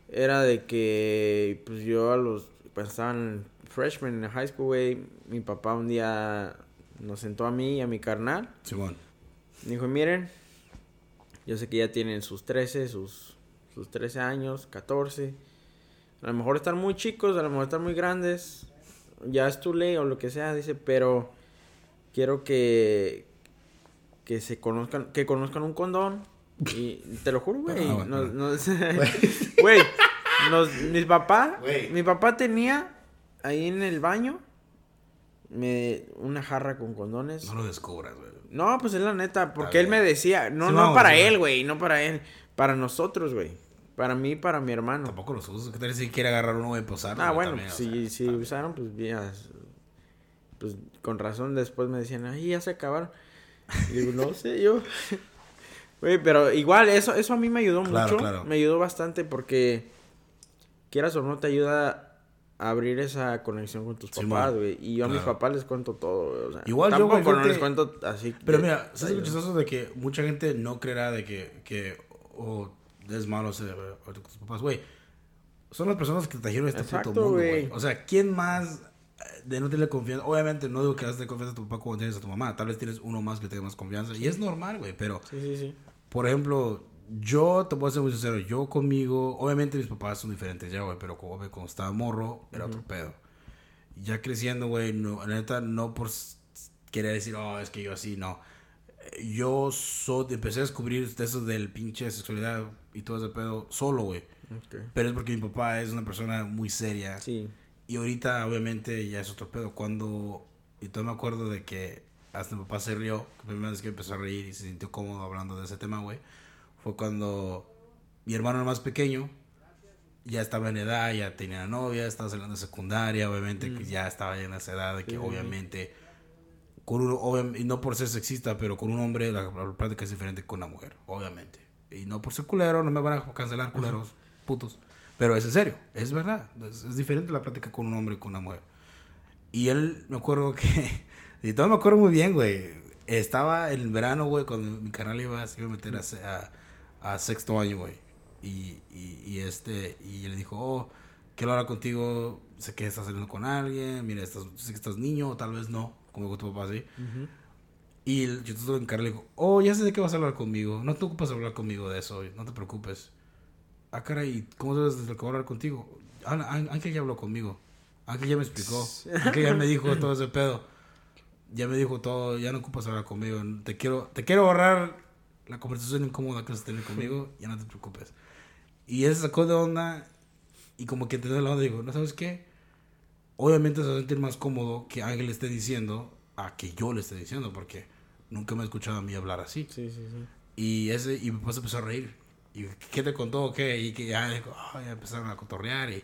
era de que, pues yo a los, pues estaban freshmen en high school, güey, mi papá un día nos sentó a mí y a mi carnal. Simón. Dijo, miren, yo sé que ya tienen sus 13, sus, sus 13 años, 14. A lo mejor están muy chicos, a lo mejor están muy grandes. Ya es tu ley o lo que sea, dice, pero quiero que, que se conozcan, que conozcan un condón Y te lo juro, güey. Ah, bueno. nos- Güey, nos- mi papá, mi papá tenía ahí en el baño me, una jarra con condones. No lo descubras, güey. No, pues es la neta, porque él bien. me decía, no, Sí, no vamos, para sí, él, güey, no para él, para nosotros, güey. Para mí para mi hermano. Tampoco los uso. ¿Qué tal si quiere agarrar uno y posar? Ah, bueno, también, pues, o sea, si, si usaron, pues ya. Pues con razón después me decían, ay, ya se acabaron. Y digo, no sé, yo. Güey, pero igual, eso, eso a mí me ayudó Claro, mucho. claro. Me ayudó bastante porque, quieras o no, te ayuda a abrir esa conexión con tus Sí, papás, güey. Y yo a mis papás les cuento todo, güey. O sea, Igual yo, tampoco no fíjate- les cuento así. Pero de- mira, ¿sabes lo chistoso de que mucha gente no creerá de que, que o es malo ser o tus papás, güey? Son las personas que te trajeron este Exacto, puto mundo, güey. O sea, ¿quién más de no tenerle confianza? Obviamente no digo que has de confianza a tu papá como tienes a tu mamá. Tal vez tienes uno más que tenga más confianza. Y es normal, güey. Pero, Sí, sí, sí. por ejemplo, yo te puedo ser muy sincero. Yo conmigo, obviamente mis papás son diferentes ya, güey. Pero como, como estaba morro, era otro pedo. Ya creciendo, güey, no, la neta, no por querer decir, oh, es que yo así, no. Yo so, empecé a descubrir eso del pinche sexualidad y todo ese pedo solo, güey. Ok. Pero es porque mi papá es una persona muy seria. Sí. Y ahorita, obviamente, ya es otro pedo. Cuando. Y todavía me acuerdo de que hasta mi papá se rió. La primera vez que empezó a reír y se sintió cómodo hablando de ese tema, güey. Fue cuando mi hermano el más pequeño ya estaba en edad, ya tenía novia, estaba saliendo de secundaria, obviamente, que ya estaba ya en esa edad de que, Sí, obviamente. Con un, y no por ser sexista, pero con un hombre la, la práctica es diferente que con una mujer, obviamente. Y no por ser culero, no me van a cancelar culeros, putos. Pero es en serio, es verdad. Es, es diferente la práctica con un hombre y con una mujer. Y él, me acuerdo que. Y todo me acuerdo muy bien, güey. Estaba en el verano, güey, cuando mi canal iba, se iba a meter a, a, a sexto año, güey. Y, y, y este. Y le dijo, oh, quiero hablar contigo. Sé que estás saliendo con alguien. Mira, estás, sé que estás niño, o tal vez no. Como con tu papá, así. Ujú. Y el- yo tuve que le digo, oh, ya sé de qué vas a hablar conmigo. No te ocupas hablar conmigo de eso, no te preocupes. Ah, caray, ¿cómo sabes de lo que voy a hablar contigo? Án- Ángel ya habló conmigo. Ángel ya me explicó. Ángel ya me dijo todo ese pedo. Ya me dijo todo, ya no ocupas hablar conmigo. Te quiero, te quiero ahorrar la conversación incómoda que vas a tener conmigo, ya no te preocupes. Y él se sacó de onda y como que entendió la onda y digo, ¿no sabes qué? Obviamente se va a sentir más cómodo que Ángel esté diciendo a que yo le esté diciendo, porque nunca me ha escuchado a mí hablar así. Sí, sí, sí. Y ese y se empezó a reír. ¿Y qué te contó? ¿Qué? Y que ya, "Ah", ya empezaron a cotorrear y,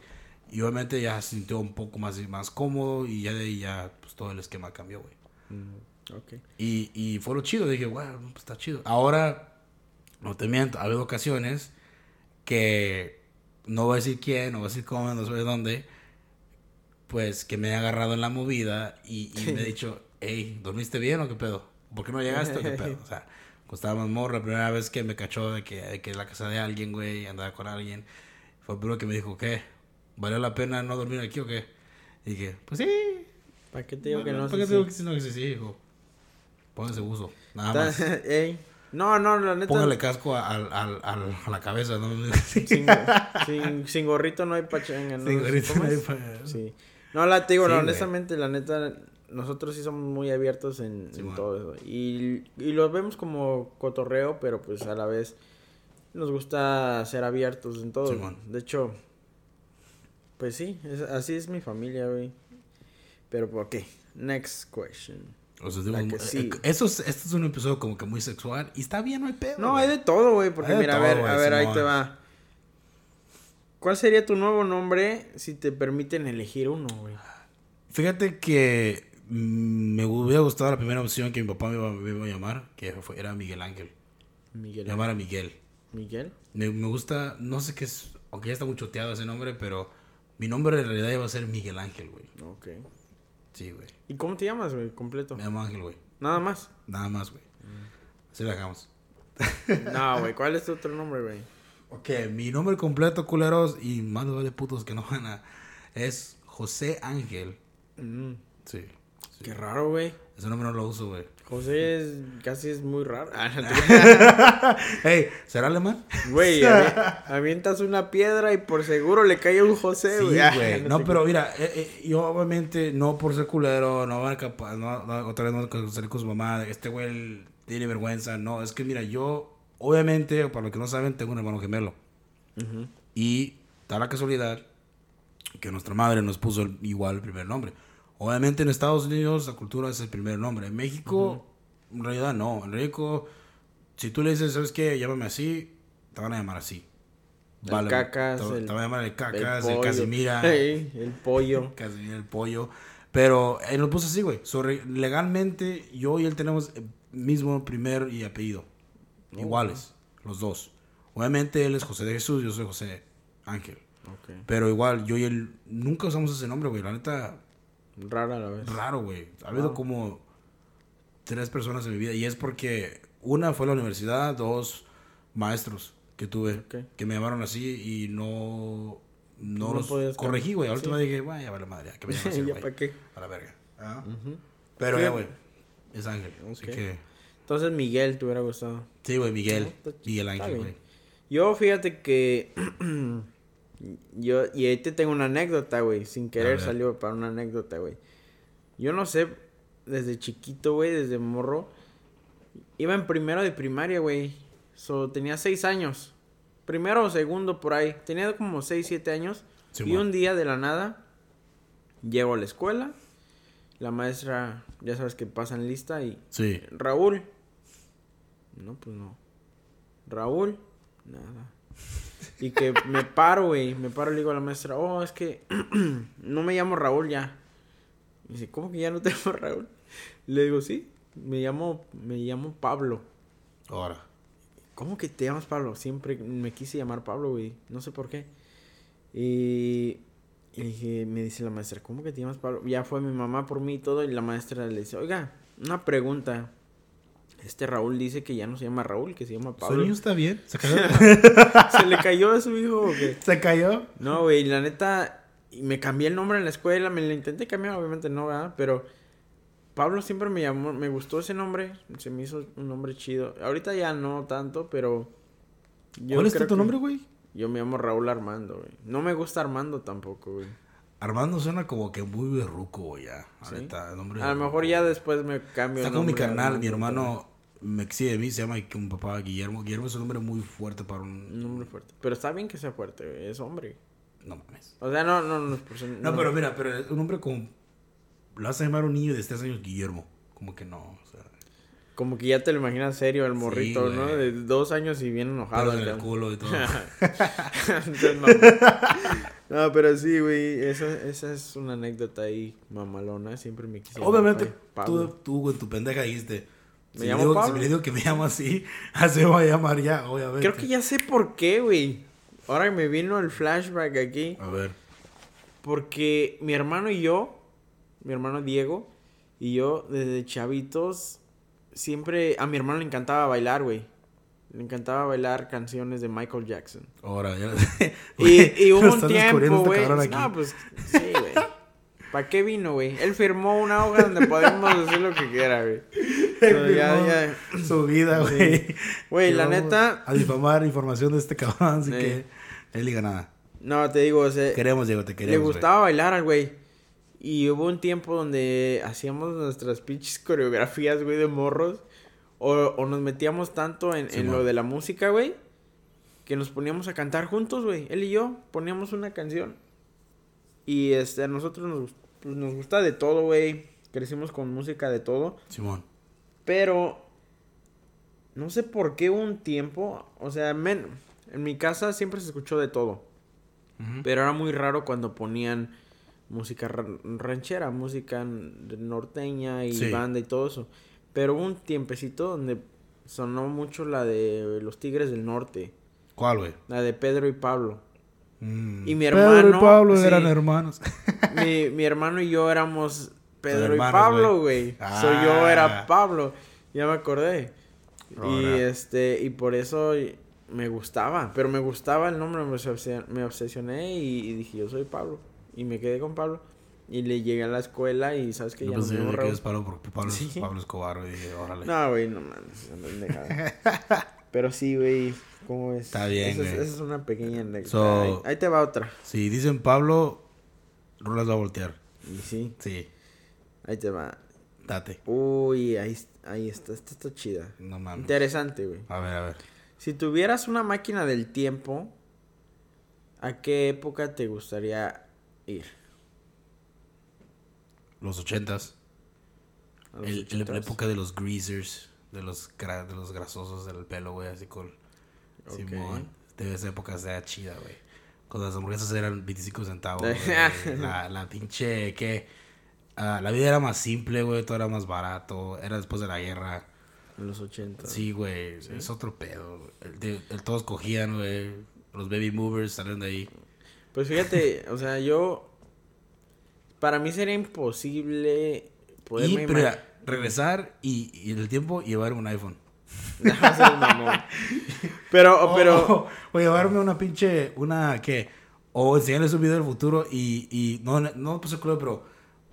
y obviamente ya se sintió un poco más, más cómodo y ya de ahí ya pues, todo el esquema cambió, güey. Mm, ok. Y, y fue lo chido, dije, bueno, pues está chido. Ahora, no te miento, ha habido ocasiones que no voy a decir quién, no voy a decir cómo, no sé de dónde, pues que me he agarrado en la movida y, y me he dicho, hey, ¿dormiste bien o qué pedo? ¿Por qué no llegaste o qué pedo? O sea, cuando estaba más morro, la primera vez que me cachó de que, de que en la casa de alguien, güey, andaba con alguien, fue el primero que me dijo, ¿qué? ¿Valió la pena no dormir aquí o qué? Y dije, pues sí, ¿Para qué te digo que bueno, no? ¿Para qué te digo que? No, que sí, sí, hijo. Póngase uso. Nada más. Ey. No, no, la neta. Póngale casco a, al- al- al- a la cabeza, ¿no? Sin, sin, sin gorrito no hay pachanga, ¿no? Ahorita ¿Cómo no hay es? pa- Sí. No, la te digo, Sí, no, honestamente, la neta, nosotros sí somos muy abiertos en, Sí, en man. todo eso. Y, y lo vemos como cotorreo, pero pues a la vez nos gusta ser abiertos en todo. Sí, de hecho, pues sí, es- así es mi familia, güey. Pero ¿por qué? Next question. O sea, digo, eh, sí. eso es- este es un episodio como que muy sexual y está bien, no hay pedo. No, güey. hay de todo, güey, porque Hay mira, todo, a ver, güey, a ver, ahí te va. ¿Cuál sería tu nuevo nombre si te permiten elegir uno, güey? Fíjate que me hubiera gustado la primera opción que mi papá me iba, me iba a llamar, que fue, era Miguel Ángel. Miguel. Llamar a Miguel. Miguel. Me, me gusta, no sé qué es, aunque ya está muy choteado ese nombre, pero mi nombre en realidad iba a ser Miguel Ángel, güey. Ok. Sí, güey. ¿Y cómo te llamas, güey? Completo. Me llamo Ángel, güey. Nada más. Nada más, güey. Así lo dejamos. No, güey. ¿Cuál es tu otro nombre, güey? Ok, mi nombre completo, culeros, y más de vale putos que no van a... Es José Ángel. Mm, Sí. Sí. qué raro, güey. Ese nombre no lo uso, güey. José es casi es muy raro. Ah, Hey, ¿será alemán? Güey, avi- avientas una piedra y por seguro le cae un José, Sí, güey. Ah, güey. no pero mira, eh, eh, yo obviamente no por ser culero, no van a capaz, no, no, otra vez no salir con su mamá, este güey tiene vergüenza, no, es que mira, yo obviamente, para los que no saben, tengo un hermano gemelo. Ujú. Y da la casualidad que nuestra madre nos puso el- igual el primer nombre. Obviamente en Estados Unidos la cultura es el primer nombre. En México, en realidad no. En México, si tú le dices, ¿sabes qué? Llámame así, te van a llamar así. El cacas, te, el- te van a llamar el cacas, el, pollo. casimira. El pollo. Casimira, el pollo. Pero él nos puso así, güey. So, legalmente, yo y él tenemos el mismo primer y apellido. Iguales, los dos. Obviamente él es José de Jesús, yo soy José Ángel. Pero igual, yo y él nunca usamos ese nombre, güey. La neta, Rara a la vez. raro, güey. Ha habido Wow. como tres personas en mi vida. Y es porque una fue la universidad, dos maestros que tuve que me llamaron así y no, no, No los corregí, güey. A la sí. última dije, vaya, vale madre, que me así, ¿Ya para qué? A la verga. Ah. Pero Sí. ya, güey. Es Ángel. Así que. Entonces Miguel te hubiera gustado. Sí, güey, Miguel. No, está- Miguel Ángel, güey. Yo fíjate que yo y ahí te tengo una anécdota, güey, sin querer salió para una anécdota, güey. Yo no sé desde chiquito, güey, desde morro iba en primero de primaria, güey. So, tenía seis años. Primero o segundo por ahí. Tenía como seis, siete años. Sí, y man. un día de la nada llego a la escuela. La maestra, ya sabes que pasan lista y Sí. Raúl. No, pues no. Raúl. Nada. Y que me paro, güey. Me paro y le digo a la maestra, oh, es que no me llamo Raúl ya. Y dice, ¿cómo que ya no te llamo Raúl? Le digo, sí, me llamo, me llamo Pablo. Ahora. ¿Cómo que te llamas Pablo? Siempre me quise llamar Pablo, güey. No sé por qué. Y, y dije, me dice la maestra, ¿cómo que te llamas Pablo? Ya fue mi mamá por mí y todo. Y la maestra le dice, oiga, una pregunta. Este Raúl dice que ya no se llama Raúl, que se llama ¿Su Pablo. niño está bien? ¿Se cayó? ¿Se le cayó a su hijo o qué? ¿Se cayó? No, güey, la neta, me cambié el nombre en la escuela, me lo intenté cambiar, obviamente no, ¿verdad? Pero Pablo siempre me llamó, me gustó ese nombre, se me hizo un nombre chido. Ahorita ya no tanto, pero... yo ¿Cuál es tu nombre, güey? Yo me llamo Raúl Armando, güey. No me gusta Armando tampoco, güey. Armando suena como que muy berruco, ya. ¿Sí? neta, el nombre A lo mejor ya después me cambio Está como mi carnal, mi hermano me exige de mí, se llama un papá Guillermo. Guillermo es un nombre muy fuerte para un... Un nombre fuerte. Pero está bien que sea fuerte. Es hombre. No mames. O sea, no, no, no es por ser- No, pero mira, pero un nombre como... Lo vas a llamar a un niño de 3 años Guillermo. Como que no, o sea... Como que ya te lo imaginas serio el morrito, Sí, ¿no? güey. De dos años y bien enojado. Pelos en el culo y todo. Entonces, no. No, pero sí, güey, esa, esa es una anécdota ahí mamalona, siempre me llamar Obviamente, tú, tú con tu pendeja dijiste... ¿Me si llamo digo, Pablo? Si le digo que me llamo así, así me voy a llamar ya, obviamente. Creo que ya sé por qué, güey. Ahora que me vino el flashback aquí, A ver. porque mi hermano y yo, mi hermano Diego y yo desde chavitos siempre a mi hermano le encantaba bailar, güey. Le encantaba bailar canciones de Michael Jackson. Ahora, ya... Y, y hubo un tiempo, este güey. No, pues sí, güey. ¿Para qué vino, güey? Él firmó una hoja donde podemos decir lo que quiera, güey. Ya, ya. Su vida, güey. Güey, la neta. A difamar información de este cabrón, así Sí. que... Él diga nada. No, te digo, o sea, Queremos, Diego, te le queremos, güey. gustaba bailar al güey. Y hubo un tiempo donde hacíamos nuestras pinches coreografías, güey, de morros. O, o nos metíamos tanto en, en lo de la música, güey. Que nos poníamos a cantar juntos, güey. Él y yo poníamos una canción. Y este, a nosotros nos, pues, nos gusta de todo, güey. Crecimos con música de todo. Simón. Pero no sé por qué un tiempo, o sea, men- en mi casa siempre se escuchó de todo. Pero era muy raro cuando ponían música ra- ranchera, música norteña y Sí. banda y todo eso. Pero hubo un tiempecito donde sonó mucho la de los Tigres del Norte, ¿Cuál, güey? la de Pedro y Pablo. Mm. Y mi Pedro y hermano, Pablo sí. eran hermanos. mi, mi hermano y yo éramos Pedro y Pablo, güey. So, yo Ah. era Pablo. Ya me acordé. Y este, y por eso me gustaba. Pero me gustaba el nombre, me, obsesio- me obsesioné y, y dije, yo soy Pablo. Y me quedé con Pablo. Y le llegué a la escuela y sabes que Yo ya no pensé me llamo que es Pablo Pablo, es- Sí. Pablo Escobar, güey. órale. No, güey, no mames. Pero sí, güey. ¿Cómo es? Está bien, Esa es, güey. esa es una pequeña anécdota. So- ahí, ahí te va otra. Si dicen Pablo, Rolas va a voltear. Y sí, Sí, ahí te va. date. Uy, ahí, ahí está. Esta está chida. No mames. Interesante, güey. A ver, a ver. Si tuvieras una máquina del tiempo, ¿a qué época te gustaría ir? Los ochentas. ¿A los El- el- la 80s? época de los greasers, de los, de los grasosos del pelo, güey, así con... Simón. De esa época sea chida, güey. Cuando las hamburguesas eran 25 centavos, la, la pinche, ¿qué? Ah, la vida era más simple, güey, todo era más barato. Era después de la guerra. En los 80. Sí, güey, es otro pedo. El, el- todos cogían, güey. Los baby movers salieron de ahí. Pues fíjate, o sea, yo. Para mí sería imposible Y, poderme pero regresar y, y en el tiempo llevar un iPhone. No, seas mamón. Pero, pero. O, o llevarme una pinche, una, ¿qué? O enseñarles un video del futuro y, y no, no pues culo, pero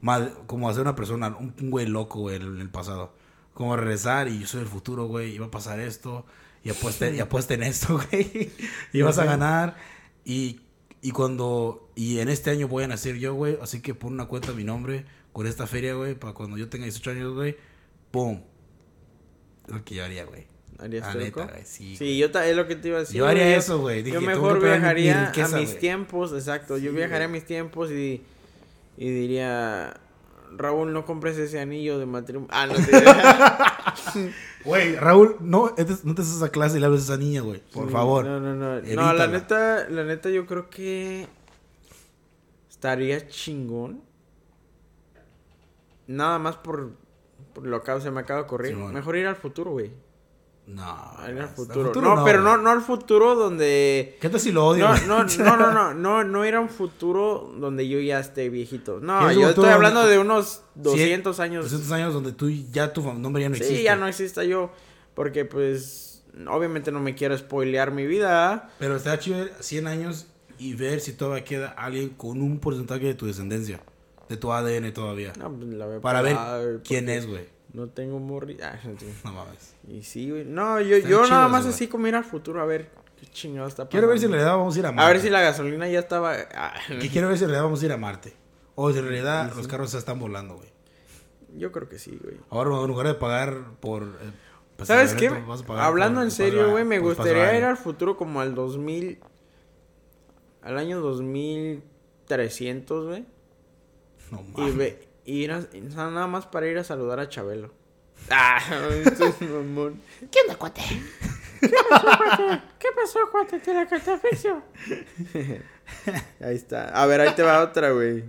mal, como hacer una persona, un, un güey loco, güey, en el pasado. Como regresar y yo soy el futuro, güey, y va a pasar esto, y apuesta, y apuesta en esto, güey, y vas a ganar. Y, y cuando, y en este año voy a nacer yo, güey, así que pon una cuenta a mi nombre con esta feria, güey, para cuando yo tenga 18 años, güey, ¡pum! Es lo que yo haría, güey. ¿Harías neta, güey, sí, Sí, yo ta- es lo que te iba a decir. Yo haría eso, güey. Yo mejor mi- viajaría riqueza, a mis tiempos, exacto. yo viajaría a mis tiempos y, y diría, Raúl, no compres ese anillo de matrimonio. Ah, no te Güey, Raúl, no, entres- no te haces esa clase y le hables a esa niña, güey. Por Sí, favor. No, no, no. No, la neta, la neta, yo creo que estaría chingón. Nada más por, por lo que se me acaba de ocurrir. Mejor ir al futuro, güey. No. Futuro no, pero no, no al futuro donde. ¿Qué tal si lo odio? No, no, no, no, no, no, no ir a un futuro donde yo ya esté viejito. No, ¿Quieres un yo estoy hablando donde- de unos 200 años. 200 años donde tú ya tu nombre ya no sí, existe. ya no exista yo. Porque, pues, obviamente no me quiero spoilear mi vida. Pero estaría chido ver 100 años y ver si todavía queda alguien con un porcentaje de tu descendencia. De tu ADN todavía. No, pues, la Para ver quién es, güey. No tengo morri. Ah. No mames. Y sí, güey. No, yo, yo nada más güey. así como ir al futuro a ver qué chingado está pasando. Quiero ver si en realidad vamos a ir a Marte. A ver si la gasolina ya estaba. ah, Que quiero ver si en realidad vamos a ir a Marte. O si en realidad los carros se están volando, güey. Yo creo que sí, güey. Ahora en lugar de pagar por... eh, pues, ¿Sabes qué? Hablando por- en serio, güey, me por paso gustaría ir al futuro como al 2000. Al año 2300, güey. No Y mames. ve, y ir a- y nada más para ir a saludar a Chabelo. Ah, esto es mamón. ¿Qué onda, cuate? ¿Qué pasó, cuate? ¿Te la catafixio? ahí está. A ver, ahí te va otra, güey.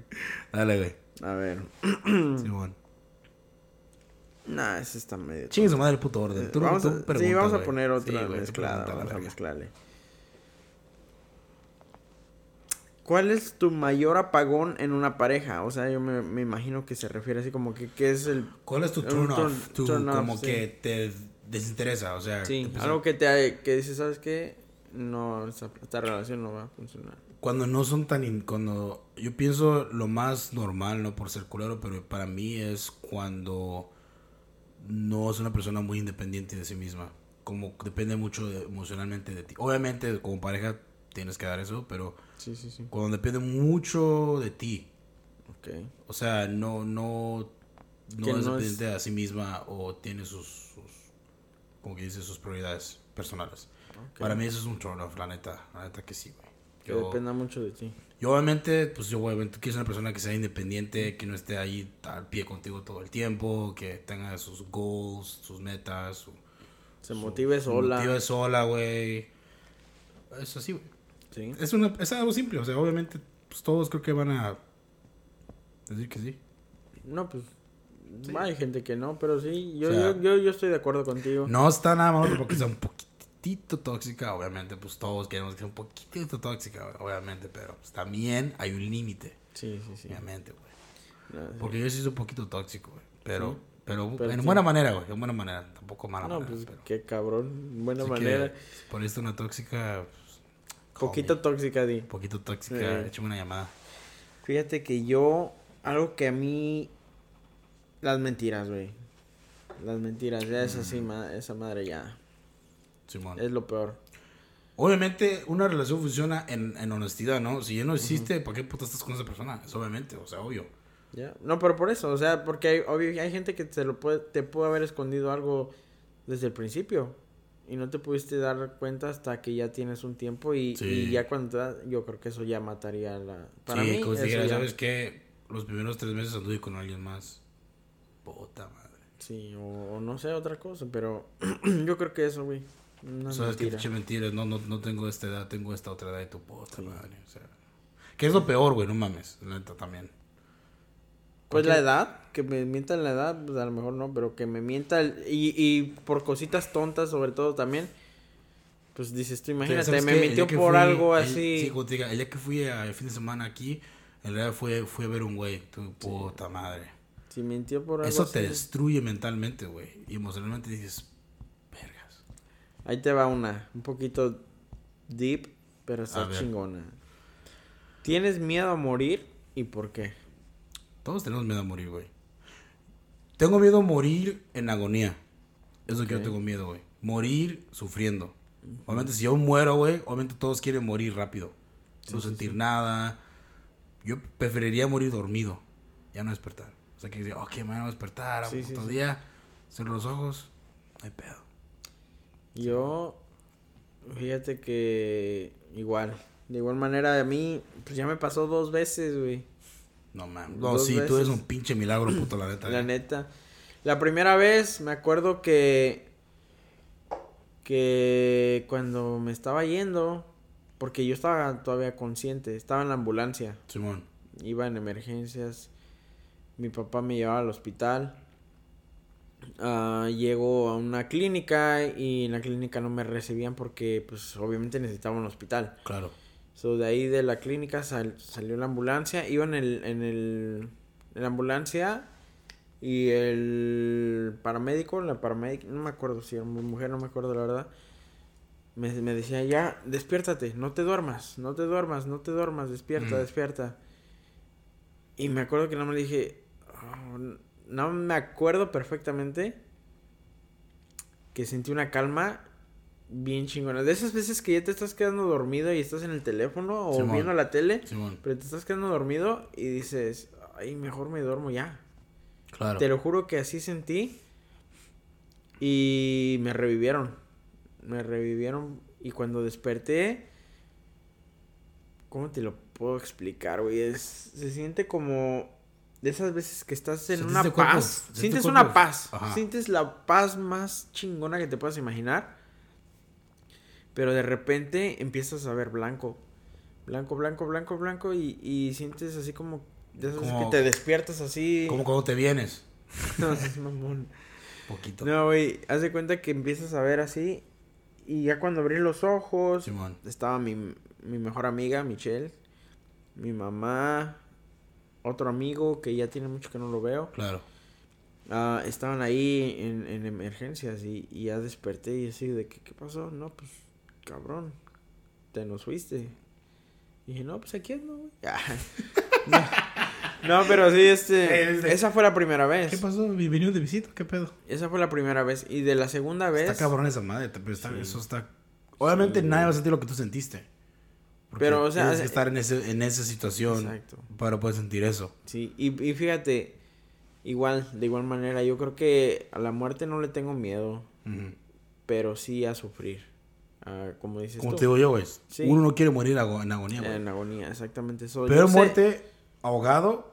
Dale, güey. A ver. Simón. Nah, esa está medio. Chingue su madre el puto orden. Tú, vamos tú a, sí, pregunta, vamos a poner Sí, otra güey, tú mezclada. Vamos a mezclarle. ¿Cuál es tu mayor apagón en una pareja? O sea, yo me, me imagino que se refiere así como que ¿qué es el... ¿Cuál es tu turn off? turn- Tu, turn off, como sí. que te desinteresa, o sea... Sí, algo que te que dices, ¿sabes qué? No, esta, esta relación no va a funcionar. Cuando no son tan... in- Cuando... Yo pienso lo más normal, no por ser culero, pero para mí es cuando no es una persona muy independiente de sí misma. Como depende mucho de- emocionalmente de ti. Obviamente, como pareja tienes que dar eso, pero Sí, sí, sí. cuando depende mucho de ti. Ok. O sea, no, no, no es no es- dependiente de sí misma o tiene sus, sus como que dice, sus prioridades personales. Para mí eso es un turn off, la neta, la neta que sí, güey. Que Yo, dependa mucho de ti. yo obviamente, pues yo obviamente quiero ser una persona que sea independiente, que no esté ahí al pie contigo todo el tiempo, que tenga sus goals, sus metas, su, Se su- motive se sola. motive sola, güey. Es así, güey. Sí. Es, una, es algo simple, o sea, obviamente, pues todos creo que van a decir que sí. No, pues... Sí. Hay gente que no, pero sí, yo, O sea, yo, yo, yo estoy de acuerdo contigo. No está nada malo porque sea un poquitito tóxica, obviamente, pues todos queremos que sea un poquitito tóxica, obviamente, pero pues, también hay un límite, Sí, sí, sí. obviamente, güey. No, sí. Porque yo sí soy un poquito tóxico, güey, pero, Sí. pero, Pero en sí. buena manera, güey, en buena manera, tampoco mala No, manera, pues pero... qué cabrón. Buena Así que, manera. por esto una tóxica, pues, Poquito tóxica, Di. poquito tóxica, Sí. échame una llamada. Fíjate que yo, algo que a mí, las mentiras, güey. Las mentiras, ya es así, ma- esa madre ya. Simón. Es lo peor. Obviamente, una relación funciona en, en honestidad, ¿no? Si ya no existe, ¿para qué puta estás con esa persona? Es obviamente, o sea, obvio. Ya. No, pero por eso, o sea, porque hay, obvio, hay gente que se lo puede, te puede haber escondido algo desde el principio. Y no te pudiste dar cuenta hasta que ya tienes un tiempo y, Sí. y ya cuando te das- yo creo que eso ya mataría la... Para sí, mí, como si eso dijera, ya- ¿sabes qué? Los primeros tres meses anduve con alguien más. Puta madre. Sí, o, o no sé, otra cosa, pero yo creo que eso, güey. Una ¿Sabes qué mentira. pinche mentira? No, no, no tengo esta edad, tengo esta otra edad de tu puta madre. O sea, que es lo peor, güey, no mames. La neta también. Pues ¿Por la edad, que me mientan la edad, pues a lo mejor no, pero que me mienta el- y, y por cositas tontas sobre todo también. Pues dices tú, imagínate, ¿Sabes me mintió por fui- algo el- así. Sí, diga, el día que fui el fin de semana aquí, en realidad fue, fui a ver un güey. Tu puta madre. Si mintió por algo Eso te destruye mentalmente, güey. Y emocionalmente dices, vergas. Ahí te va una, un poquito deep, pero está chingona. ¿Tienes miedo a morir y por qué? Todos tenemos miedo a morir, güey. Tengo miedo a morir en agonía. Eso es lo que yo tengo miedo, güey. Morir sufriendo. Obviamente, si yo muero, güey, obviamente todos quieren morir rápido. no sí, sentir sí. nada. Yo preferiría morir dormido. Ya no despertar. O sea, que dice, ok, me voy a despertar. Otro día. Cierro los ojos. No hay pedo. Yo, fíjate que igual, de igual manera a mí, pues ya me pasó dos veces, güey. No mames. No, sí, tú eres veces. un pinche milagro, puto, la neta. La neta. La primera vez me acuerdo que que cuando me estaba yendo, porque yo estaba todavía consciente, estaba en la ambulancia, Simón. iba en emergencias, mi papá me llevaba al hospital, ah, llego a una clínica y en la clínica no me recibían porque pues obviamente necesitaba un hospital. Claro. So, de ahí de la clínica sal- salió la ambulancia. Iba en el, en el, en la ambulancia y el paramédico, la paramédica, no me acuerdo si era mu- mujer, no me acuerdo la verdad. Me, me decía, ya, despiértate, no te duermas, no te duermas, no te duermas, despierta, Mm. despierta. Y me acuerdo que no me dije, "Oh, no me acuerdo perfectamente que sentí una calma bien chingona. De esas veces que ya te estás quedando dormido y estás en el teléfono o Simón. viendo la tele, Simón. pero te estás quedando dormido y dices, ay, mejor me duermo ya. Claro. Te lo juro que así sentí y me revivieron. Me revivieron y cuando desperté, ¿cómo te lo puedo explicar, güey? Es, se siente como de esas veces que estás en una paz. Sientes una paz. Sientes la paz más chingona que te puedas imaginar. Pero de repente empiezas a ver blanco. Blanco, blanco, blanco, blanco. Y, y sientes así como. De esas Como- que te despiertas así. Como cuando te vienes. No, es mamón. Poquito. No, güey, haz de cuenta que empiezas a ver así. Y ya cuando abrí los ojos, Simón. estaba mi, mi mejor amiga, Michelle, mi mamá, otro amigo que ya tiene mucho que no lo veo. Claro. Ah, estaban ahí en, en emergencias y, y ya desperté y así de que, ¿qué pasó? No, pues, cabrón, te nos fuiste. Y dije, no, pues aquí ando, güey. no, no, pero sí, este, Este- esa fue la primera vez. ¿Qué pasó? ¿Vinieron de visita? ¿Qué pedo? Esa fue la primera vez. Y de la segunda vez. Está cabrón esa madre, pero está- Sí. eso está... Obviamente Sí, nadie va a sentir lo que tú sentiste. Porque Pero, o sea, tienes que es- estar en, ese, en esa situación Exacto. para poder sentir eso. Sí, y, y fíjate, igual, de igual manera, yo creo que a la muerte no le tengo miedo, pero sí a sufrir. Ah, como dices Como tú. te digo yo, güey. Sí. Uno no quiere morir en agonía, güey. En agonía, exactamente eso. Pero Yo sé- muerte ahogado,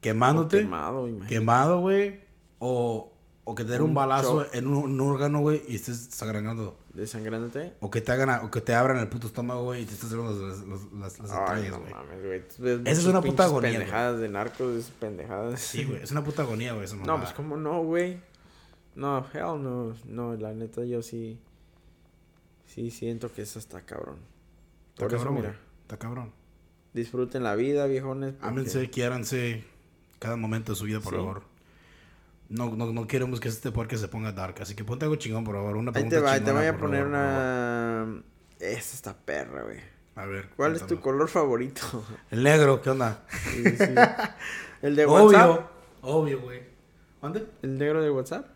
quemándote, o quemado, imagínate. quemado, güey. O, o que te den un, Un balazo shock. en un, un órgano, güey, y estés sangrando. Desangrándote. O que te hagan, o que te abran el puto estómago, güey, y te estés haciendo las, las, las, Ay, entrañas, no güey. ves Esa es una puta agonía, pendejadas de narcos, esas pendejadas. Sí, güey, es una puta agonía, güey, No, pues cómo no, güey. No, hell no. No, la neta yo sí. Sí siento que eso está cabrón. Está Por eso, cabrón, mira, Está cabrón. disfruten la vida, viejones. porque- Ámense, quiéranse cada momento de su vida, por Sí. favor. No, no, no queremos que este podcast se ponga dark, así que ponte algo chingón, por favor. Una Ahí pregunta te va, te voy a poner favor, una. Esta está perra, güey. A ver. ¿Cuál es tu color favorito? El negro, ¿qué onda? Sí, sí. ¿El de WhatsApp? Obvio, obvio, güey. ¿Dónde? ¿El negro de WhatsApp?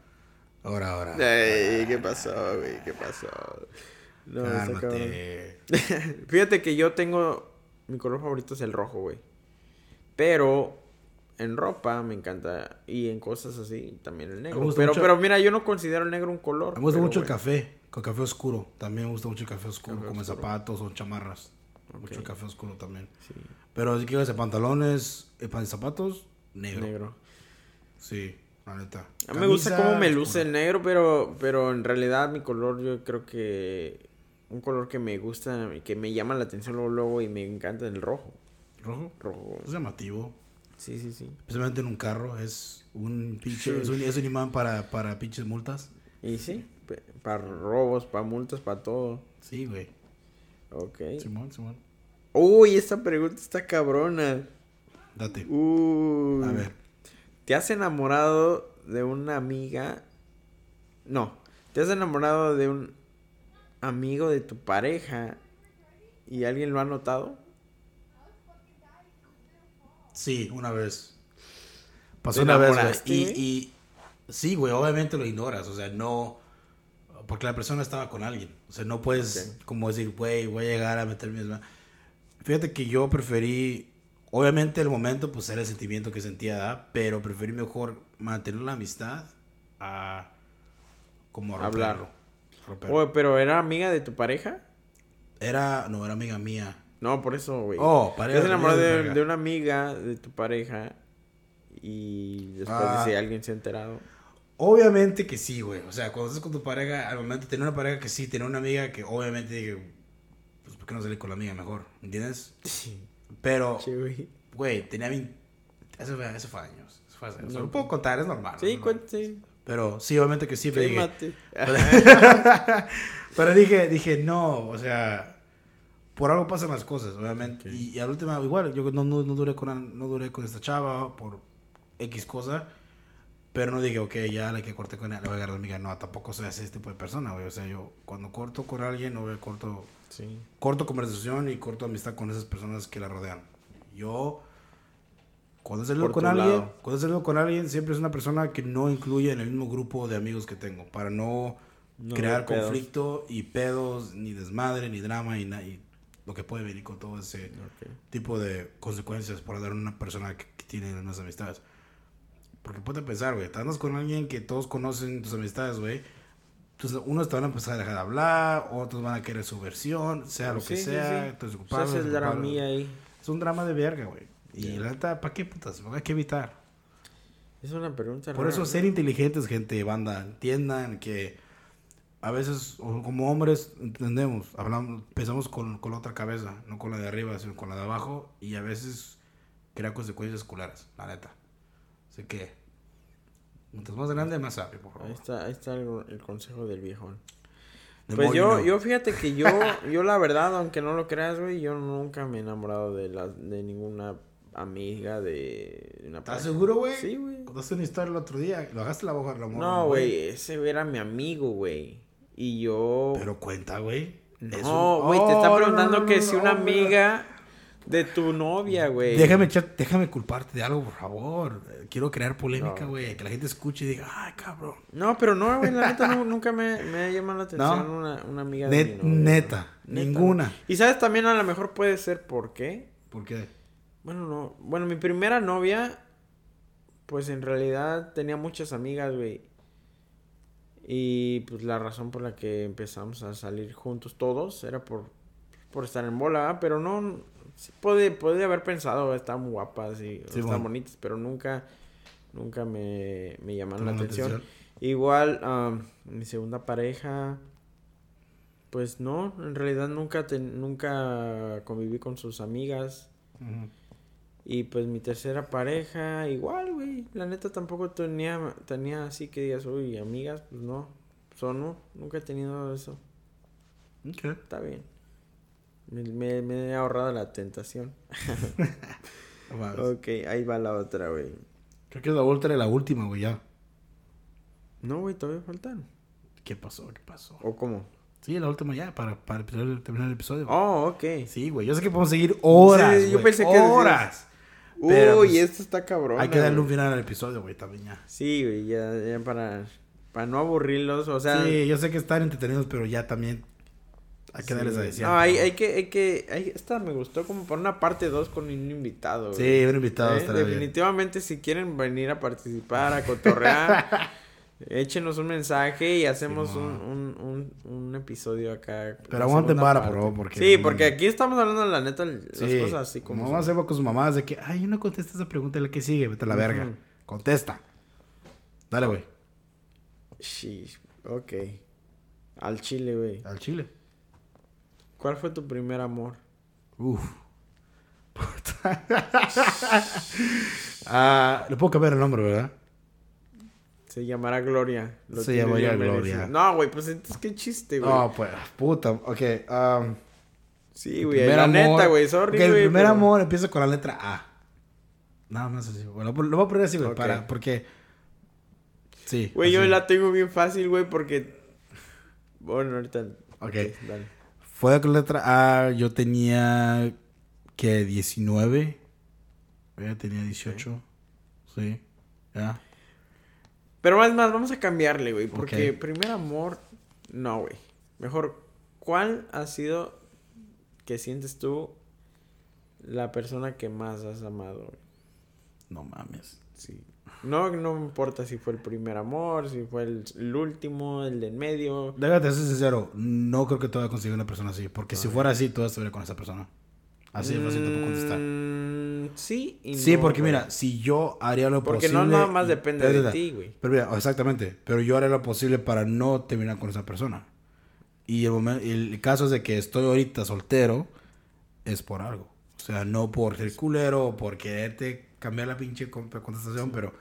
Ahora, ahora. Ey, ¿qué pasó, güey? ¿Qué pasó? No. Cálmate. Fíjate que yo tengo. Mi color favorito es el rojo, güey. Pero. en ropa me encanta y en cosas así también el negro. Pero, mucho- pero mira, yo no considero el negro un color. Me gusta pero mucho el café, con café oscuro. También me gusta mucho el café oscuro, Café como en oscuro. zapatos o chamarras. Mucho Ok. el café oscuro también. Sí, Pero si quieres de pantalones, eh, zapatos, negro. negro. Sí, la neta. A mí me gusta cómo me luce el negro, pero, pero en realidad mi color yo creo que un color que me gusta que me llama la atención luego, luego y me encanta el rojo. Rojo. Rojo. Es llamativo. Sí, sí, sí. Especialmente en un carro. Es un pinche. Sí. Es, un, es un imán para, para pinches multas. Y sí, para robos, para multas, para todo. Sí, güey. Ok. Simón, Simón. Uy, esta pregunta está cabrona. Date. Uy. A ver. ¿Te has enamorado de una amiga? No. ¿Te has enamorado de un amigo de tu pareja y alguien lo ha notado? Sí, una vez. Pasó ¿Te una vez, güey. Y, y sí, güey, obviamente lo ignoras. O sea, no. Porque la persona estaba con alguien. O sea, no puedes Ok. como decir, güey, voy a llegar a meterme. en la-". Fíjate que yo preferí. Obviamente el momento, pues era el sentimiento que sentía, ¿verdad? Pero preferí mejor mantener la amistad a. Como Hablar. romperlo. Oye, pero ¿era amiga de tu pareja? Era. No, era amiga mía. No, por eso, güey. Oh, ¿Te pareja. has enamorado de, de una amiga de tu pareja y después Ah. si alguien se ha enterado? Obviamente que sí, güey. O sea, cuando estás con tu pareja, al momento tener una pareja que sí, tener una amiga que obviamente dije, pues, ¿por qué no salir con la amiga mejor? ¿Entiendes? Sí. Pero, güey. tenía 20... Eso fue, eso fue años. Eso fue hace- o sea, No. lo puedo contar, es normal. Sí, normal. cuente. Pero sí, obviamente que sí, pero dije... Pero dije, dije, no, o sea, por algo pasan las cosas, obviamente. Ok. Y, y al último, igual, yo no, no, no duré con, no duré con esta chava por X cosa. Pero no dije, ok, ya la que corté con ella, le voy a agarrar a amiga. No, tampoco soy ese tipo de persona, güey. O sea, yo cuando corto con alguien, no corto, Sí. corto conversación y corto amistad con esas personas que la rodean. Yo, cuando Por con alguien, lado. cuando he salido con alguien, siempre es una persona que no incluye en el mismo grupo de amigos que tengo. Para no, No crear conflicto y pedos, ni desmadre, ni drama, y, y lo que puede venir con todo ese Ok. tipo de consecuencias por dar a una persona que, que tiene unas amistades. Porque puede pensar, güey, te andas con alguien que todos conocen tus amistades, güey. Entonces, unos te van a empezar a dejar de hablar, otros van a querer su versión, sea lo que Sí, sí, sea. sí. Entonces, Se culpable, hace el dramilla ahí. Es un drama de verga, güey. Y Ya. la neta, ¿para qué putas? Hay que evitar. Es una pregunta Por rara, eso, ¿no? ser inteligentes, gente, banda, entiendan que a veces, como hombres, entendemos, hablamos, pensamos con, con la otra cabeza, no con la de arriba, sino con la de abajo, y a veces crea consecuencias escolares, la neta. Así que, mientras más grande, más sabio, por Ahí favor. está, ahí está el, el consejo del viejón. The Pues yo, know. yo fíjate que yo, yo la verdad, aunque no lo creas, güey, yo nunca me he enamorado de la, de ninguna amiga de una ¿Estás seguro, güey? Sí, güey. Contaste una historia el otro día, lo dejaste la boca de la morra, No, güey, ese era mi amigo, güey. Y yo... Pero cuenta, güey. No, un- güey, te Oh, está no, preguntando no, no, que no, si no, una no, no. amiga de tu novia, güey. Déjame, déjame culparte de algo, por favor. Quiero crear polémica, No. güey. Que la gente escuche y diga, ay, cabrón. No, pero no, güey, la neta no- nunca me, me ha llamado la atención No. una, una amiga de Net- mi novia, neta, güey. ninguna. Y sabes, también a lo mejor puede ser por qué. ¿Por qué? Bueno, no. Bueno, mi primera novia, pues en realidad tenía muchas amigas, güey. Y pues la razón por la que empezamos a salir juntos todos era por, por estar en bola, pero no. Sí puede, puede haber pensado, están guapas y Sí, están bueno. bonitas, pero nunca, nunca me, me llamaron la atención. Igual, mi segunda pareja, pues no, en realidad nunca, ten- nunca conviví con sus amigas. Ujú. Y pues mi tercera pareja, igual, güey. La neta tampoco tenía, tenía así que digas, uy, amigas, pues no. Son, no, nunca he tenido eso. Está bien. Me, me- me he ahorrado la tentación. Ok, ahí va la otra, güey. Creo que es la vuelta de la última, güey, ya. No, güey, todavía faltan. ¿Qué pasó? ¿Qué pasó? ¿O cómo? Sí, la última ya, para, para terminar el episodio. güey. Oh, ok. Sí, güey. Yo sé que podemos seguir horas. Sí, yo güey, pensé que decías- Uy, pues, esto está cabrón. Hay que darle un final al episodio, güey, también ya. Sí, güey, ya, ya para, para no aburrirlos. O sea, sí, yo sé que están entretenidos, pero ya también Hay que darles a decir. No, hay, hay que, hay que, hay- esta me gustó como por una parte 2 con un invitado. Sí, güey. un invitado ¿Eh? bien. Definitivamente si quieren venir a participar, a cotorrear, échenos un mensaje y hacemos un, un, un, un episodio acá. Pero aguanten vara, por favor, porque- Sí, porque aquí estamos hablando de la neta, las Sí, cosas así como Vamos a con sus mamás de que, ay, no contesta esa pregunta, la que sigue, vete a la verga. Contesta. Dale, güey. Sheesh, ok. Al chile, güey. Al chile. ¿Cuál fue tu primer amor? Uf. ah, le puedo cambiar el nombre, ¿verdad? Se llamará Gloria. Lo Se llamaría Gloria. No, güey, pues entonces qué chiste, güey. No, pues, puta. Ok. um, sí, güey. La amor- neta, güey. Sorry, ok, güey. el primer pero- amor empieza con la letra A. Nada más así. Bueno, lo voy a poner así, güey, para, porque... Sí. Güey, yo la tengo bien fácil, güey, porque. Bueno, ahorita. Ok. dale. Fue con letra A, yo tenía que 19. Ella tenía 18. Sí. Ya. Pero más, más, vamos a cambiarle, güey. Porque primer amor. No, güey. Mejor, ¿cuál ha sido que sientes tú la persona que más has amado, güey? No mames. Sí. No, no me importa si fue el primer amor, si fue el, el último, el de en medio. Déjate ser sincero, no creo que tú vayas a conseguir una persona así. Porque si fuera así, tú vas a estar con esa persona. Así de fácil te puedo contestar. Sí y Sí, no, porque güey. mira, si yo haría lo Porque posible. no nada más depende de ti, güey. Pero mira, exactamente. Pero yo haré lo posible para no terminar con esa persona. Y el, caso es de que estoy ahorita soltero, es por algo. O sea, no por ser culero o por quererte cambiar la pinche con- contestación, pero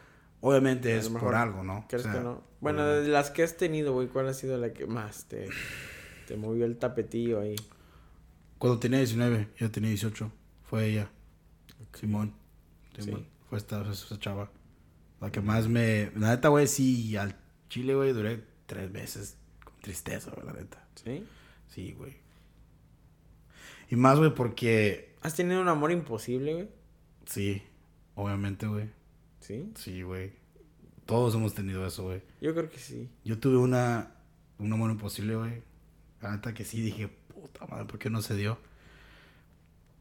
obviamente es por algo, ¿no? ¿Crees O sea, que no? Bueno, de las que has tenido, güey, ¿cuál ha sido la que más te, te movió el tapetillo ahí? Cuando tenía 19, yo tenía 18. Fue ella. Simón. Simón. Sí. Fue esta, esa chava. La que más me. La neta, güey, sí, al chile, güey, duré tres meses con tristeza, güey, la neta. ¿Sí? Sí, güey. Y más, güey, porque. ¿Has tenido un amor imposible, güey? Sí, obviamente, güey. ¿Sí? Sí, güey. Todos hemos tenido eso, güey. Yo creo que sí. Yo tuve una. Un amor imposible, güey. La neta que sí dije, puta madre, ¿por qué no se dio?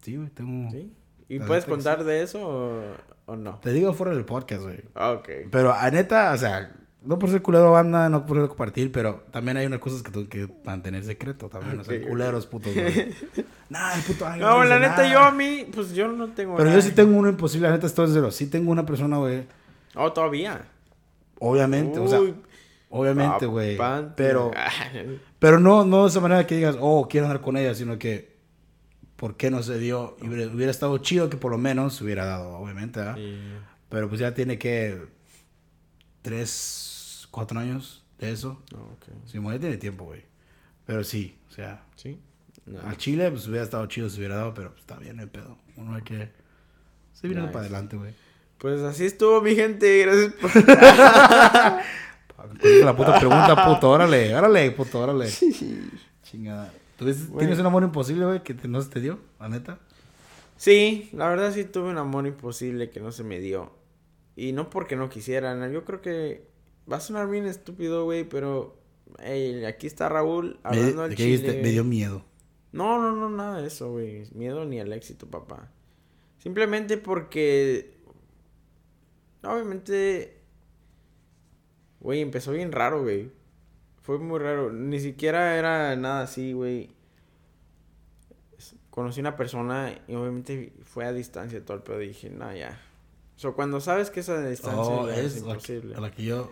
Sí, güey, tengo. ¿Sí? ¿Y puedes contar de eso o, o no? Te digo fuera del podcast, güey. Ah, Ok. Pero a neta, o sea, no por ser culero banda, no por compartir, pero también hay unas cosas que tengo que mantener secreto también. O sea, culeros, putos, güey. nah, el puto ángel No, dice la neta, nada. yo a mí, pues yo no tengo Pero nada. yo sí tengo uno imposible, la neta, estoy cero. Sí tengo una persona, güey. Oh, todavía. Obviamente, o sea, Uy, obviamente, güey. papante. Pero, pero no, no de esa manera que digas, oh, quiero andar con ella, sino que, ¿por qué no se dio? Y hubiera, hubiera estado chido que por lo menos se hubiera dado, obviamente. Sí. Pero pues ya tiene que, tres, cuatro años de eso. No, ok. Sí, tiene tiempo, güey. Pero sí, o sea, ¿Sí? No. al Chile, pues hubiera estado chido si hubiera dado, pero pues, está bien el pedo. Uno hay que seguir Nice. para adelante, güey. Pues así estuvo mi gente, gracias por... La puta pregunta, puto, órale, órale, puto, órale. Chingada. ¿Tú ves- Güey. tienes un amor imposible, güey, que te- no se te dio, la neta? Sí, la verdad sí tuve un amor imposible que no se me dio. Y no porque no quisieran, yo creo que va a sonar bien estúpido, güey, pero aquí está Raúl hablando al ¿de qué dijiste? chile. me dio miedo. No, no, no, nada de eso, güey. Miedo ni al éxito, papá. Simplemente porque. Obviamente. Güey, empezó bien raro, güey. Fue muy raro. Ni siquiera era nada así, güey. Conocí una persona y obviamente fue a distancia todo el pedo. Y dije, no, ya. O sea, cuando sabes que es a distancia Oh, es, es imposible. la que yo...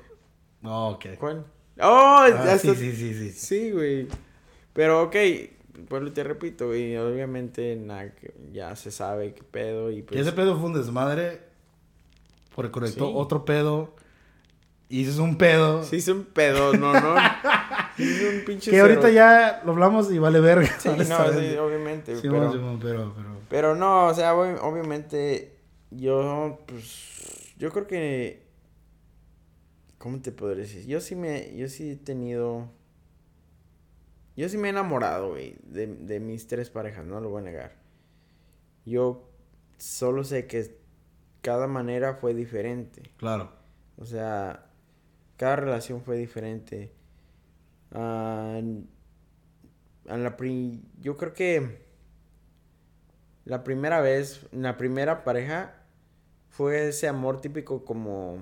Oh, ok. ¿Cuál? ¡Oh! Ah, sí, sí, sí, sí. Sí, güey. Pero, ok, pues te repito, güey, obviamente nada, que ya se sabe qué pedo y Y pues... ese pedo fue un desmadre, porque conectó Sí. otro pedo, y es un pedo, Sí, es un pedo, no, no. Sí, es un pinche que ahorita cero. ya lo hablamos y vale verga. Sí, no, sí, obviamente, Simón, pero... Pero, pero... Pero no, o sea, obviamente yo, pues, yo creo que... ¿Cómo te podré decir? Yo sí me, yo sí he tenido... Yo sí me he enamorado, güey, de, de mis tres parejas, no lo voy a negar. Yo solo sé que cada manera fue diferente. Claro. O sea, cada relación fue diferente. Ah, a la pri- yo creo que la primera vez, la primera pareja fue ese amor típico como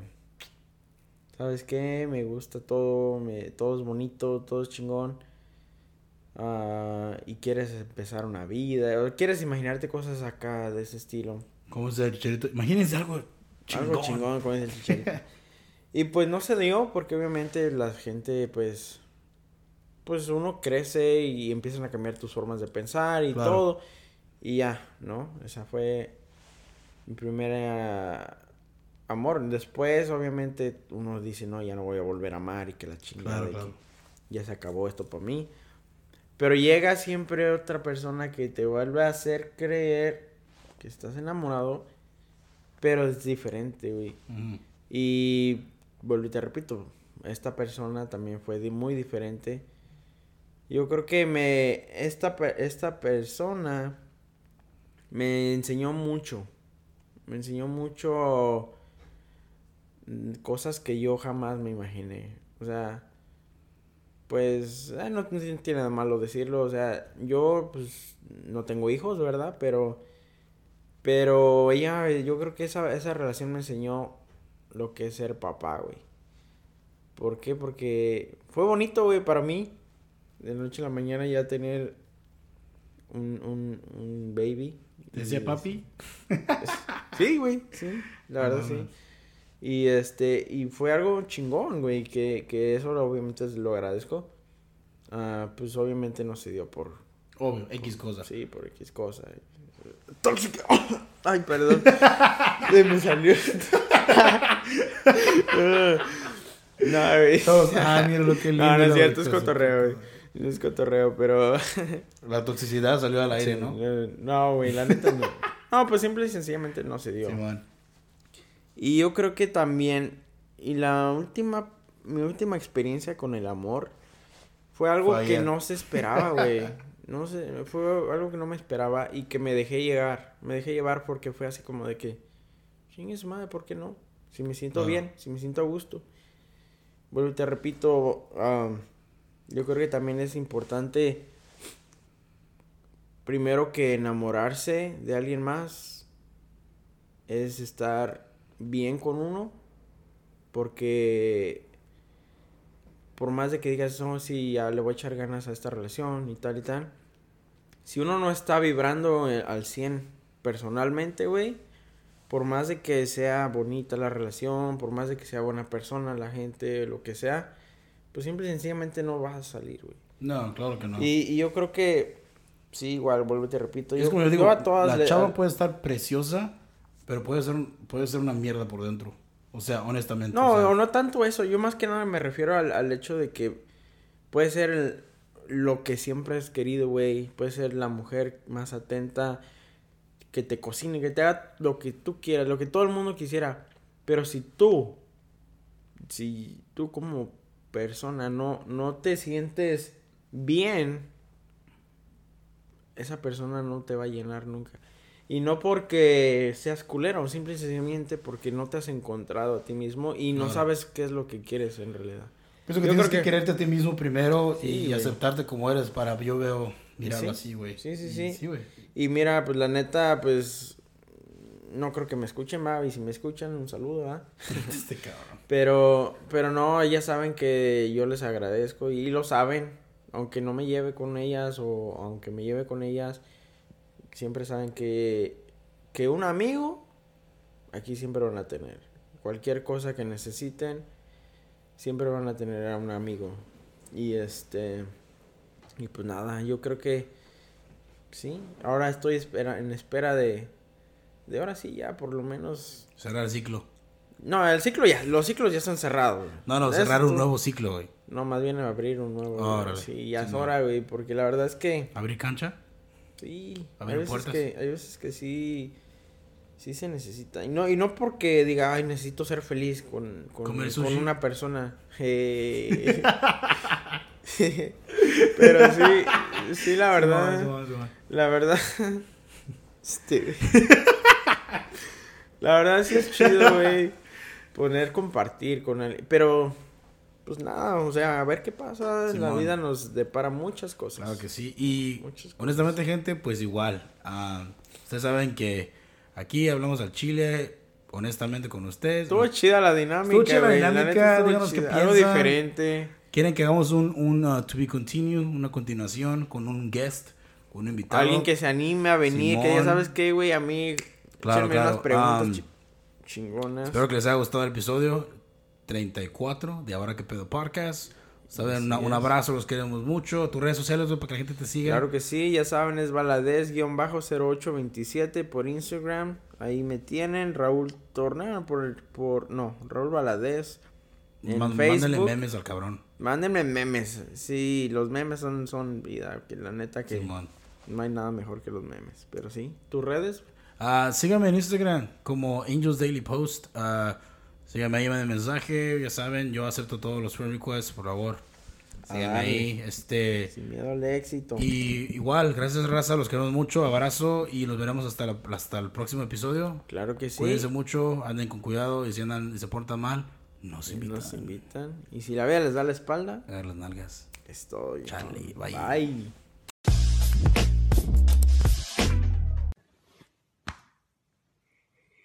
¿sabes qué? Me gusta todo, me, todo es bonito, todo es chingón. ah, y quieres empezar una vida, o quieres imaginarte cosas acá de ese estilo. ¿Cómo es el chicharito? Imagínense algo chingón. Algo chingón con el chicharito. Y pues no se dio porque obviamente la gente pues pues uno crece y empiezan a cambiar tus formas de pensar y Claro. todo y ya, ¿no? Esa fue mi primera amor. Después obviamente uno dice, "No, ya no voy a volver a amar" y que la chingada Claro, y que claro. ya se acabó esto por mí. Pero llega siempre otra persona que te vuelve a hacer creer que estás enamorado, pero es diferente, güey. Y vuelvo y te repito, esta persona también fue muy diferente. Yo creo que me esta esta persona me enseñó mucho. Me enseñó mucho mm, cosas que yo jamás me imaginé. O sea, pues eh, no tiene nada malo decirlo, o sea, yo pues no tengo hijos, ¿verdad? Pero pero ella yo creo que esa esa relación me enseñó lo que es ser papá, güey. ¿Por qué? Porque fue bonito, güey, para mí. De noche a la mañana ya tener un, un, un baby. ¿Te decía Y- papi? Sí, güey, sí, la verdad No, sí. Y este, y fue algo chingón, güey, que, que eso obviamente lo agradezco. Ah, pues obviamente no se dio por, Obvio, X cosa. sí, por X cosa. Tóxica. Ay, perdón. Se me salió. no, güey. Todos, ah, mira lo que lindo. No, no es cierto, es cotorreo, güey. No es cotorreo, pero... La toxicidad salió al aire, Sí, ¿no? No, güey, la neta no. No, pues simple y sencillamente no se dio. Simón. Y yo creo que también, y la última, mi última experiencia con el amor fue algo Fue que no se esperaba, güey. No sé, fue algo que no me esperaba y que me dejé llegar. Me dejé llevar porque fue así como de que, chingue su madre, ¿por qué no? Si me siento bien, si me siento a gusto. Bueno, y te repito, am, yo creo que también es importante, primero que enamorarse de alguien más, es estar bien con uno, porque por más de que digas, no, sí, ya le voy a echar ganas a esta relación y tal y tal, si uno no está vibrando eh, al 100 personalmente, güey, por más de que sea bonita la relación, por más de que sea buena persona la gente, lo que sea, pues simple y sencillamente no vas a salir, güey. No, claro que no. Y, y yo creo que, sí, igual, vuelvo y te repito, es yo, como yo digo, a todas la chava puede estar preciosa, pero puede ser, puede ser una mierda por dentro. O sea, honestamente. No, o sea, no tanto eso. Yo más que nada me refiero al, al hecho de que puede ser el- lo que siempre has querido, güey. Puede ser la mujer más atenta, que te cocine, que te haga lo que tú quieras, lo que todo el mundo quisiera. Pero si tú, si tú como persona no, no te sientes bien, esa persona no te va a llenar nunca. Y no porque seas culero, simple y sencillamente porque no te has encontrado a ti mismo y no Claro. sabes qué es lo que quieres en realidad. Pienso que yo tienes creo que, que- quererte a ti mismo primero Sí, y aceptarte como eres para yo veo mirarlo Sí. así, güey. Sí, sí, Y sí. Sí, güey. Y mira, pues la neta, pues no creo que me escuchen, y si me escuchan, un saludo, ¿va? Este cabrón. Pero, pero no, ellas saben que yo les agradezco y lo saben, aunque no me lleve con ellas o aunque me lleve con ellas, siempre saben que, que un amigo aquí siempre van a tener. Cualquier cosa que necesiten, siempre van a tener a un amigo. Y este, y pues nada, yo creo que sí, ahora estoy espera, en espera de, de ahora sí ya por lo menos Cerrar el ciclo. no, el ciclo ya, los ciclos ya están cerrados. güey. No, no, cerrar un tú- nuevo ciclo, güey. No, más bien abrir un nuevo. güey. Órale. Sí, ya Sí, es no. hora, güey, porque la verdad es que Abrir cancha. sí, hay Abrir veces puertas. que hay veces que sí sí se necesita. Y no y no porque diga, "Ay, necesito ser feliz con con, con una persona." Eh, Pero sí, sí la verdad. Simón, La verdad. Este. La verdad sí es chido, güey. Poner compartir con él. Pero. pues nada, o sea, a ver qué pasa. La vida nos depara muchas cosas. Claro que sí. Y honestamente, gente, pues igual. ah, ustedes saben que aquí hablamos al chile, honestamente, con ustedes. Estuvo chida la dinámica, Estuvo chida la dinámica, díganos qué Algo piensan. diferente. ¿Quieren que hagamos un, un uh, to be continue, una continuación con un guest, con un invitado? Alguien que se anime a venir, que ya sabes qué, güey, a mí Claro, claro, unas preguntas um, chi- chingonas. Espero que les haya gustado el episodio 34 de Ahora que pedo podcast. Saben, una- un abrazo, los queremos mucho. Tus redes sociales, para que la gente te siga. Claro que sí, ya saben, es Valadez-0827 por Instagram. Ahí me tienen, Raúl Tornero por, por no, Raúl Valadez en Man- Mándale Facebook. memes al cabrón. Mándenme memes. Sí, los memes son, son vida, que la neta que Simón. no hay nada mejor que los memes. Pero sí, tus redes, Ah, síganme en Instagram como Angels Daily Post. Ah, síganme ahí, manden mensaje. Ya saben, yo acepto todos los friend requests, por favor. Síganme ahí. Este. sin miedo al éxito. Y igual, gracias raza, los queremos mucho, abrazo y nos veremos hasta, la- hasta el próximo episodio. Claro que sí. Cuídense mucho, anden con cuidado y si andan y se portan mal, eh, nos invitan. Nos invitan. Y si la vea les da la espalda. A las nalgas. Estoy. Chale, bye. Bye.